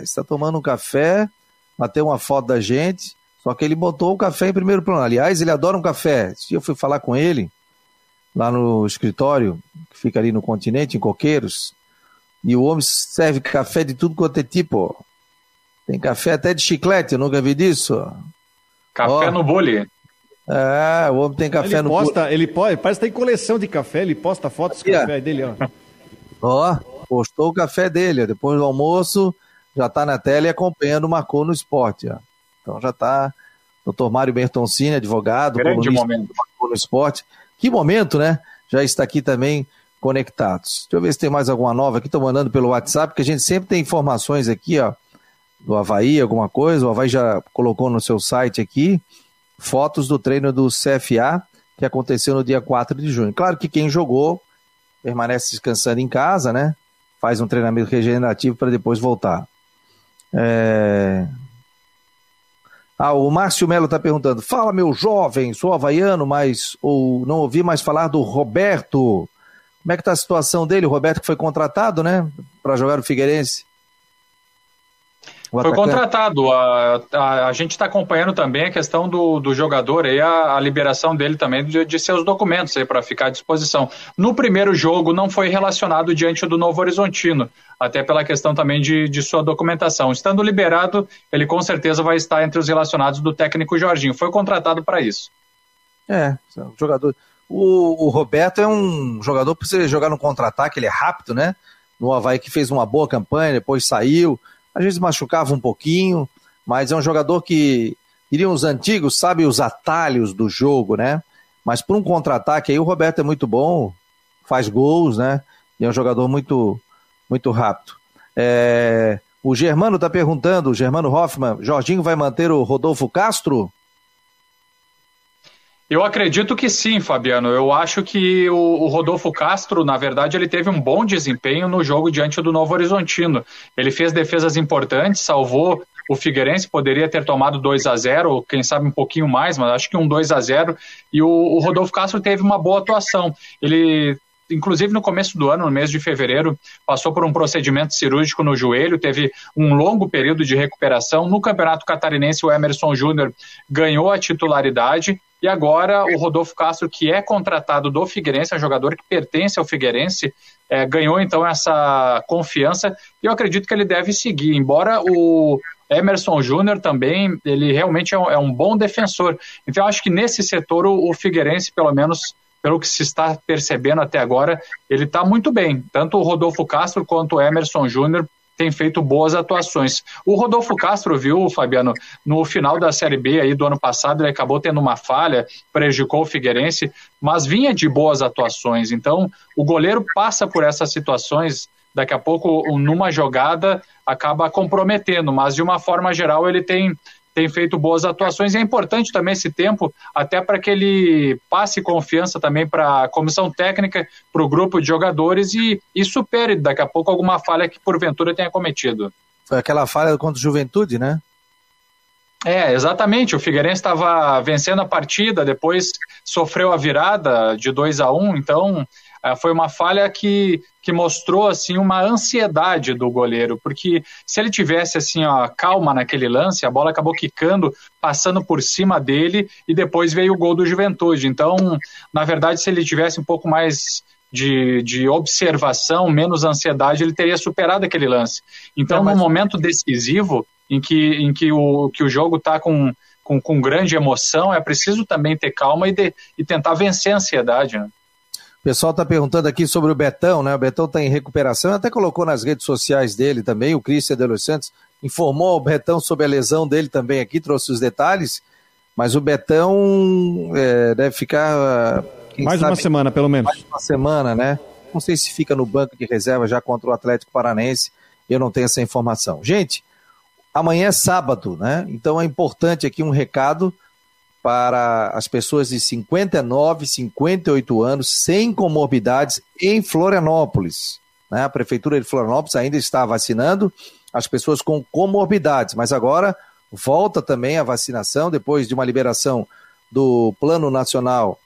Está tomando um café, bateu uma foto da gente. Só que ele botou o café em primeiro plano. Aliás, ele adora um café. Se eu fui falar com ele, lá no escritório, que fica ali no continente, em Coqueiros, e o homem serve café de tudo quanto é tipo. Tem café até de chiclete, eu nunca vi disso. Café Ó. no bule. É, o homem tem café ele no posta, bule. Ele pode, parece que tem coleção de café, ele posta fotos do café dele, ó. Ó, postou o café dele, ó. depois do almoço, já tá na tela e acompanhando, marcou no esporte, ó. Então já está doutor Mário Bertoncini, advogado, Grande momento. no esporte. Que momento, né? Já está aqui também conectados. Deixa eu ver se tem mais alguma nova aqui. Estou mandando pelo WhatsApp, que a gente sempre tem informações aqui, ó, do Havaí, alguma coisa. O Havaí já colocou no seu site aqui fotos do treino do CFA, que aconteceu no dia 4 de junho. Claro que quem jogou permanece descansando em casa, né? Faz um treinamento regenerativo para depois voltar. É... Ah, o Márcio Melo está perguntando: fala, meu jovem, sou havaiano, mas ou não ouvi mais falar do Roberto. Como é que está a situação dele? O Roberto que foi contratado, né, para jogar o Figueirense? O foi contratado. A, a, a gente está acompanhando também a questão do, do jogador e a, a, liberação dele também de, de seus documentos para ficar à disposição. No primeiro jogo não foi relacionado diante do Novo Horizontino, até pela questão também de, de sua documentação. Estando liberado, ele com certeza vai estar entre os relacionados do técnico Jorginho. Foi contratado para isso. É, jogador. O, o Roberto é um jogador que precisa jogar no contra-ataque, ele é rápido, né? No Havaí que fez uma boa campanha, depois saiu às vezes machucava um pouquinho, mas é um jogador que, diriam os antigos, sabe os atalhos do jogo, né? Mas por um contra-ataque aí o Roberto é muito bom, faz gols, né? E é um jogador muito, muito rápido. É... O Germano está perguntando, o Germano Hoffman, Jorginho vai manter o Rodolfo Castro? Eu acredito que sim, Fabiano. Eu acho que o, o, Rodolfo Castro, na verdade, ele teve um bom desempenho no jogo diante do Novo Horizontino. Ele fez defesas importantes, salvou o Figueirense, poderia ter tomado 2 a 0 quem sabe um pouquinho mais, mas acho que um 2 a 0 E o, o Rodolfo Castro teve uma boa atuação. Ele inclusive no começo do ano, no mês de fevereiro, passou por um procedimento cirúrgico no joelho, teve um longo período de recuperação. No Campeonato Catarinense, o Emerson Júnior ganhou a titularidade e agora o Rodolfo Castro, que é contratado do Figueirense, é um jogador que pertence ao Figueirense, é, ganhou então essa confiança e eu acredito que ele deve seguir. Embora o Emerson Júnior também, ele realmente é um, é um, bom defensor. Então eu acho que nesse setor o, o Figueirense, pelo menos pelo que se está percebendo até agora, ele está muito bem. Tanto o Rodolfo Castro quanto o Emerson Júnior tem feito boas atuações. O Rodolfo Castro, viu, Fabiano, no final da Série B aí do ano passado, ele acabou tendo uma falha, prejudicou o Figueirense, mas vinha de boas atuações. Então, o goleiro passa por essas situações, daqui a pouco, numa jogada, acaba comprometendo, mas de uma forma geral, ele tem tem feito boas atuações e é importante também esse tempo, até para que ele passe confiança também para a comissão técnica, para o grupo de jogadores e, e supere daqui a pouco alguma falha que porventura tenha cometido. Foi aquela falha contra o Juventude, né? É, exatamente. O Figueirense estava vencendo a partida, depois sofreu a virada de 2 a 1 um, então foi uma falha que, que mostrou assim uma ansiedade do goleiro, porque se ele tivesse assim ó, calma naquele lance, a bola acabou quicando, passando por cima dele e depois veio o gol do Juventude. Então, na verdade, se ele tivesse um pouco mais de, de observação, menos ansiedade, ele teria superado aquele lance. Então, é, mas... no momento decisivo, em que, em que, o, que o jogo está com, com, com, grande emoção, é preciso também ter calma e, de, e tentar vencer a ansiedade. Né? O pessoal está perguntando aqui sobre o Betão, né? O Betão está em recuperação, até colocou nas redes sociais dele também, o Cristian de Los Santos informou o Betão sobre a lesão dele também aqui, trouxe os detalhes, mas o Betão é, deve ficar mais sabe, uma semana, pelo menos. Mais uma semana, né? Não sei se fica no banco de reserva já contra o Atlético Paranense. Eu não tenho essa informação. Gente, amanhã é sábado, né? Então é importante aqui um recado para as pessoas de 59, 58 anos sem comorbidades em Florianópolis. Né? A Prefeitura de Florianópolis ainda está vacinando as pessoas com comorbidades, mas agora volta também a vacinação depois de uma liberação do Plano Nacional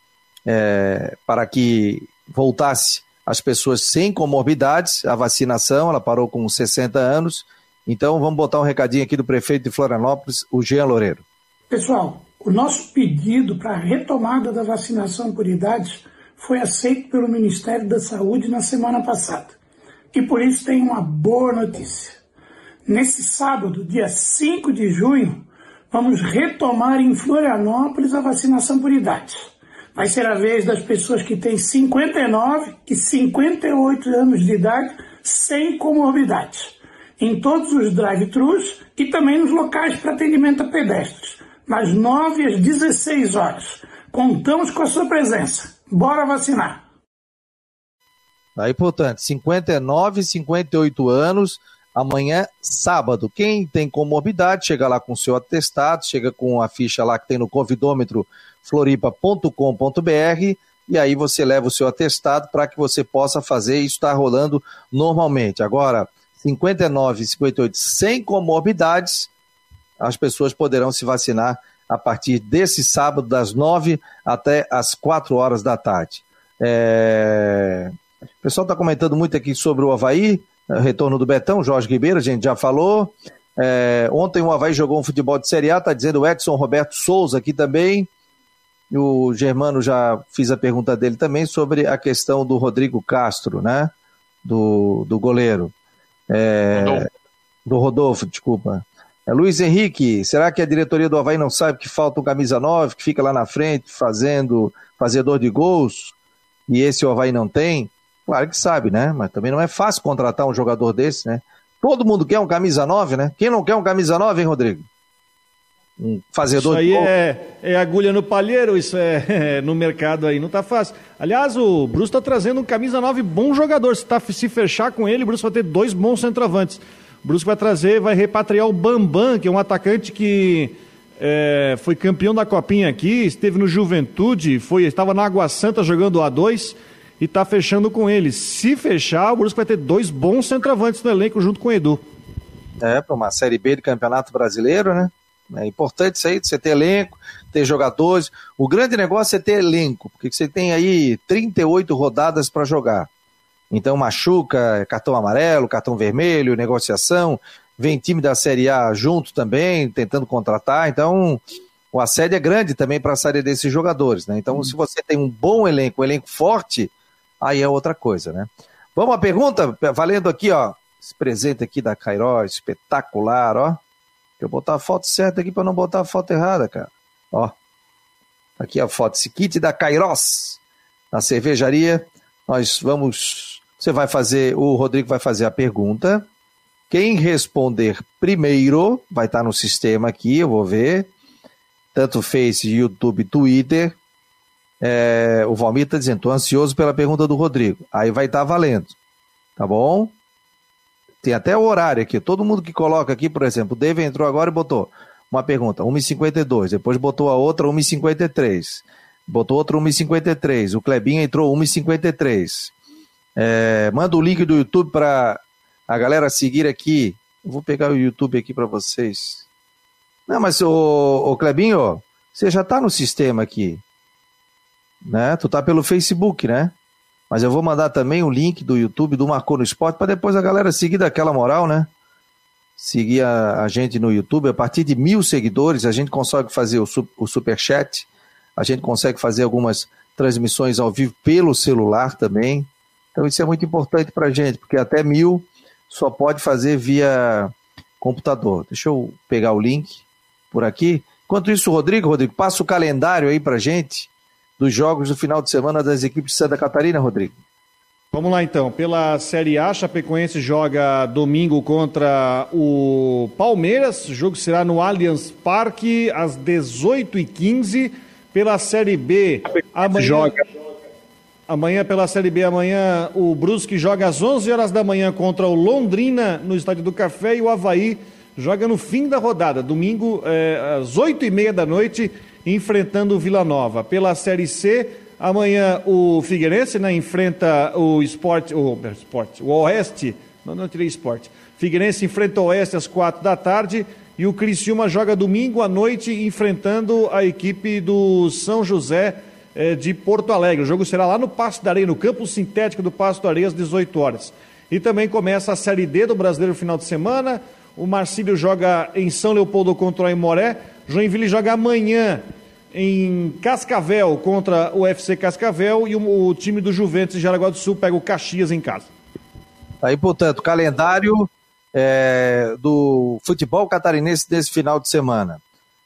é, para que voltasse as pessoas sem comorbidades, a vacinação, ela parou com 60 anos. Então, vamos botar um recadinho aqui do prefeito de Florianópolis, o Jean Loureiro. Pessoal, o nosso pedido para a retomada da vacinação por idades foi aceito pelo Ministério da Saúde na semana passada. E por isso tem uma boa notícia. Nesse sábado, dia 5 de junho, vamos retomar em Florianópolis a vacinação por idades. Vai ser a vez das pessoas que têm 59 e 58 anos de idade sem comorbidades. Em todos os drive-thrus e também nos locais para atendimento a pedestres, das 9 às 16 horas. Contamos com a sua presença. Bora vacinar! Aí, portanto, 59 e 58 anos, amanhã, sábado. Quem tem comorbidade, chega lá com o seu atestado, chega com a ficha lá que tem no convidômetro floripa.com.br e aí você leva o seu atestado para que você possa fazer isso está rolando normalmente. Agora, 59 e 58 sem comorbidades, as pessoas poderão se vacinar a partir desse sábado, das 9 até as 4 horas da tarde. É... O pessoal está comentando muito aqui sobre o Havaí, retorno do Betão, Jorge Ribeiro, a gente já falou. É... Ontem o Havaí jogou um futebol de Série A, está dizendo o Edson Roberto Souza aqui também. O Germano já fiz a pergunta dele também sobre a questão do Rodrigo Castro, né? Do, do goleiro. É, Rodolfo. Do Rodolfo, desculpa. É, Luiz Henrique, será que a diretoria do Havaí não sabe que falta um camisa 9, que fica lá na frente fazendo fazedor de gols, e esse o Havaí não tem? Claro que sabe, né? Mas também não é fácil contratar um jogador desse, né? Todo mundo quer um camisa 9, né? Quem não quer um camisa 9, hein, Rodrigo? um fazedor isso aí de é, é, agulha no palheiro, isso é, é, no mercado aí, não tá fácil. Aliás, o Bruce tá trazendo um camisa 9 bom jogador. Se, tá, se fechar com ele, o Bruce vai ter dois bons centroavantes. Bruce vai trazer, vai repatriar o Bambam, que é um atacante que é, foi campeão da Copinha aqui, esteve no Juventude, foi, estava na Água Santa jogando A2 e tá fechando com ele. Se fechar, o Brusque vai ter dois bons centroavantes no elenco junto com o Edu. É, para uma Série B de Campeonato Brasileiro, né? É importante isso aí, você ter elenco, ter jogadores. O grande negócio é ter elenco, porque você tem aí 38 rodadas para jogar. Então machuca, cartão amarelo, cartão vermelho, negociação, vem time da Série A junto também, tentando contratar. Então o assédio é grande também para a série desses jogadores, né? Então, se você tem um bom elenco, um elenco forte, aí é outra coisa, né? Vamos à pergunta, valendo aqui, ó. Esse presente aqui da Cairó, espetacular, ó. Deixa eu botar a foto certa aqui para não botar a foto errada, cara. Ó. Aqui a foto. Esse kit da Kairos, na cervejaria. Nós vamos. Você vai fazer. O Rodrigo vai fazer a pergunta. Quem responder primeiro vai estar no sistema aqui, eu vou ver. Tanto Face, YouTube, Twitter. É, o Valmir está dizendo, estou ansioso pela pergunta do Rodrigo. Aí vai estar valendo. Tá bom? Tem até o horário aqui. Todo mundo que coloca aqui, por exemplo, o Dave entrou agora e botou uma pergunta, 1h52. Depois botou a outra, 1h53. Botou outra, 1h53. O Clebinho entrou, 1h53. É, manda o link do YouTube para a galera seguir aqui. Eu vou pegar o YouTube aqui para vocês. Não, mas o, o Clebinho, você já está no sistema aqui. Né? Tu tá pelo Facebook, né? Mas eu vou mandar também o link do YouTube do Marcou no Esporte para depois a galera seguir daquela moral, né? Seguir a, a, gente no YouTube. A partir de mil seguidores, a gente consegue fazer o, o super chat, a gente consegue fazer algumas transmissões ao vivo pelo celular também. Então isso é muito importante para a gente, porque até mil só pode fazer via computador. Deixa eu pegar o link por aqui. Enquanto isso, Rodrigo, Rodrigo, passa o calendário aí para gente dos jogos do final de semana das equipes de Santa Catarina, Rodrigo. Vamos lá então. Pela Série A, Chapecoense joga domingo contra o Palmeiras. O jogo será no Allianz Parque às 18h15. Pela Série B, amanhã. Joga. Amanhã, pela Série B, amanhã o Brusque joga às 11 horas da manhã contra o Londrina no Estádio do Café e o Havaí joga no fim da rodada, domingo é, às 8 e meia da noite, enfrentando o Vila Nova. Pela Série C, amanhã o Figueirense né, enfrenta o Esporte, o, esporte, o Oeste, não, não tirei esporte. Figueirense enfrenta o Oeste às quatro da tarde e o Criciúma joga domingo à noite enfrentando a equipe do São José eh, de Porto Alegre. O jogo será lá no Pasto da Areia, no campo sintético do Pasto da Areia às 18 horas. E também começa a Série D do Brasileiro no final de semana. O Marcílio joga em São Leopoldo contra o Imoré. Joinville joga amanhã em Cascavel contra o UFC Cascavel e o, o time do Juventus de Jaraguá do Sul pega o Caxias em casa. Aí, portanto, calendário é, do futebol catarinense desse final de semana.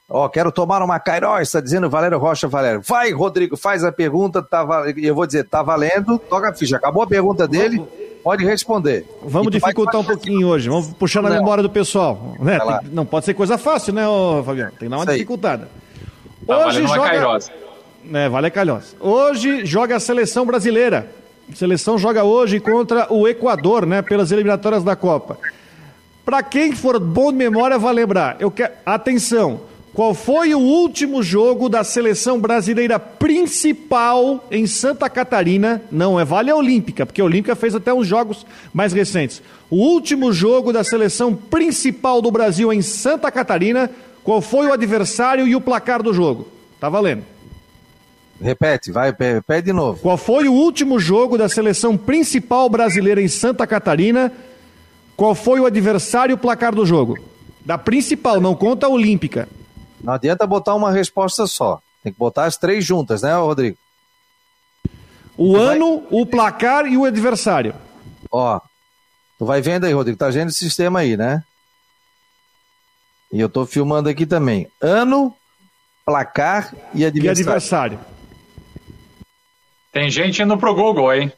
Ó, quero tomar uma Cairó, está dizendo Valério Rocha Valério. Vai, Rodrigo, faz a pergunta, tá, eu vou dizer, tá valendo, toca a ficha. Acabou a pergunta dele, pode responder. Vamos dificultar um pouquinho hoje, vamos puxar na memória do pessoal. Né? Tem, não pode ser coisa fácil, né, Fabiano? Tem que dar uma dificultada. Tá Hoje joga... Cairós. É, vale a Calhós. Hoje joga a seleção brasileira. A seleção joga hoje contra o Equador, né? Pelas eliminatórias da Copa. Para quem for bom de memória, vai lembrar. Eu quero... Atenção! Qual foi o último jogo da seleção brasileira principal em Santa Catarina? Não é Vale a Olímpica, porque a Olímpica fez até uns jogos mais recentes. O último jogo da seleção principal do Brasil em Santa Catarina qual foi o adversário e o placar do jogo? Tá valendo. Repete, vai, pede de novo. Qual foi o último jogo da seleção principal brasileira em Santa Catarina? Qual foi o adversário e o placar do jogo? Da principal, não conta a olímpica. Não adianta botar uma resposta só. Tem que botar as três juntas, né, Rodrigo? O tu ano, vai... o placar e o adversário. Ó, tu vai vendo aí, Rodrigo. Tá vendo o sistema aí, né? E eu estou filmando aqui também. Ano, placar e adversário. E adversário. Tem gente indo pro Google, hein?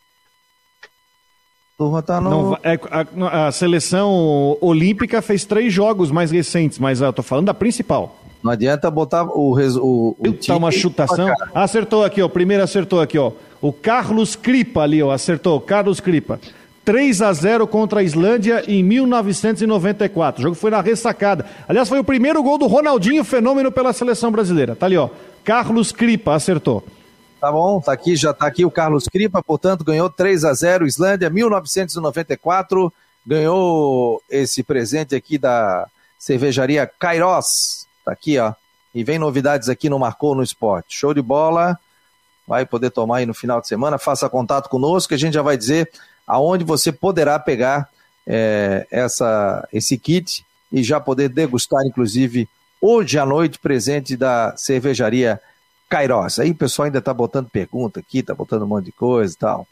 Turma tá no... Não, é, a, a, seleção olímpica fez três jogos mais recentes, mas eu tô falando da principal. Não adianta botar o, o, o time... Tá uma chutação. Acertou aqui, ó. Primeiro acertou aqui, ó. O Carlos Cripa ali, ó. Acertou. Carlos Cripa. 3 a 0 contra a Islândia em 1994. O jogo foi na ressacada. Aliás, foi o primeiro gol do Ronaldinho, fenômeno pela seleção brasileira. Tá ali, ó. Carlos Cripa acertou. Tá bom, tá aqui, já tá aqui o Carlos Cripa, portanto, ganhou 3 a 0 Islândia 1994. Ganhou esse presente aqui da cervejaria Kairos. Tá aqui, ó. E vem novidades aqui no Marcou no Esporte. Show de bola. Vai poder tomar aí no final de semana. Faça contato conosco que a gente já vai dizer aonde você poderá pegar é, essa, esse kit e já poder degustar, inclusive, hoje à noite, presente da cervejaria Kairos. Aí o pessoal ainda está botando pergunta aqui, está botando um monte de coisa e tal.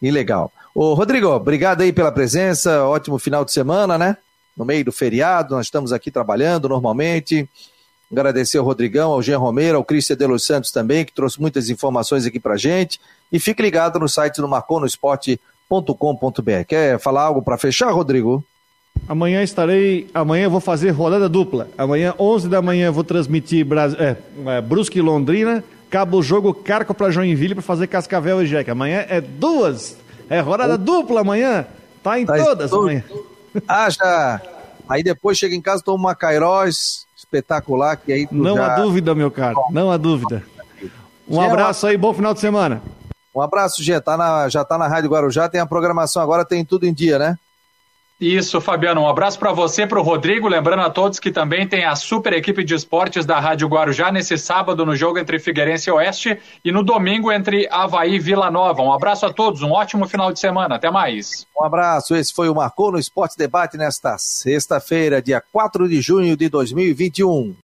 E legal. Ô, Rodrigo, obrigado aí pela presença, ótimo final de semana, né? No meio do feriado, nós estamos aqui trabalhando normalmente. Agradecer ao Rodrigão, ao Jean Romero, ao Cristian de Los Santos também, que trouxe muitas informações aqui pra gente. E fique ligado no site do Marcou no Esporte com.br Quer falar algo para fechar, Rodrigo? Amanhã estarei. Amanhã vou fazer rodada dupla. Amanhã, 11 da manhã, vou transmitir Bras... é, é, Brusque e Londrina. Cabo o jogo, Carco para Joinville para fazer Cascavel e Jeca. Amanhã é duas. É rodada oh. dupla amanhã. Tá em tá todas amanhã. Ah, já. Aí depois chega em casa, toma uma Cairós espetacular. Que aí Não já... há dúvida, meu caro. Não há dúvida. Um abraço aí, bom final de semana. Um abraço, Gê. Tá na, já tá na Rádio Guarujá, tem a programação agora, tem tudo em dia, né? Isso, Fabiano. Um abraço para você, para o Rodrigo. Lembrando a todos que também tem a super equipe de esportes da Rádio Guarujá nesse sábado no jogo entre Figueirense e Oeste e no domingo entre Havaí e Vila Nova. Um abraço a todos, um ótimo final de semana. Até mais. Um abraço. Esse foi o Marcou no Esporte Debate nesta sexta-feira, dia 4 de junho de 2021.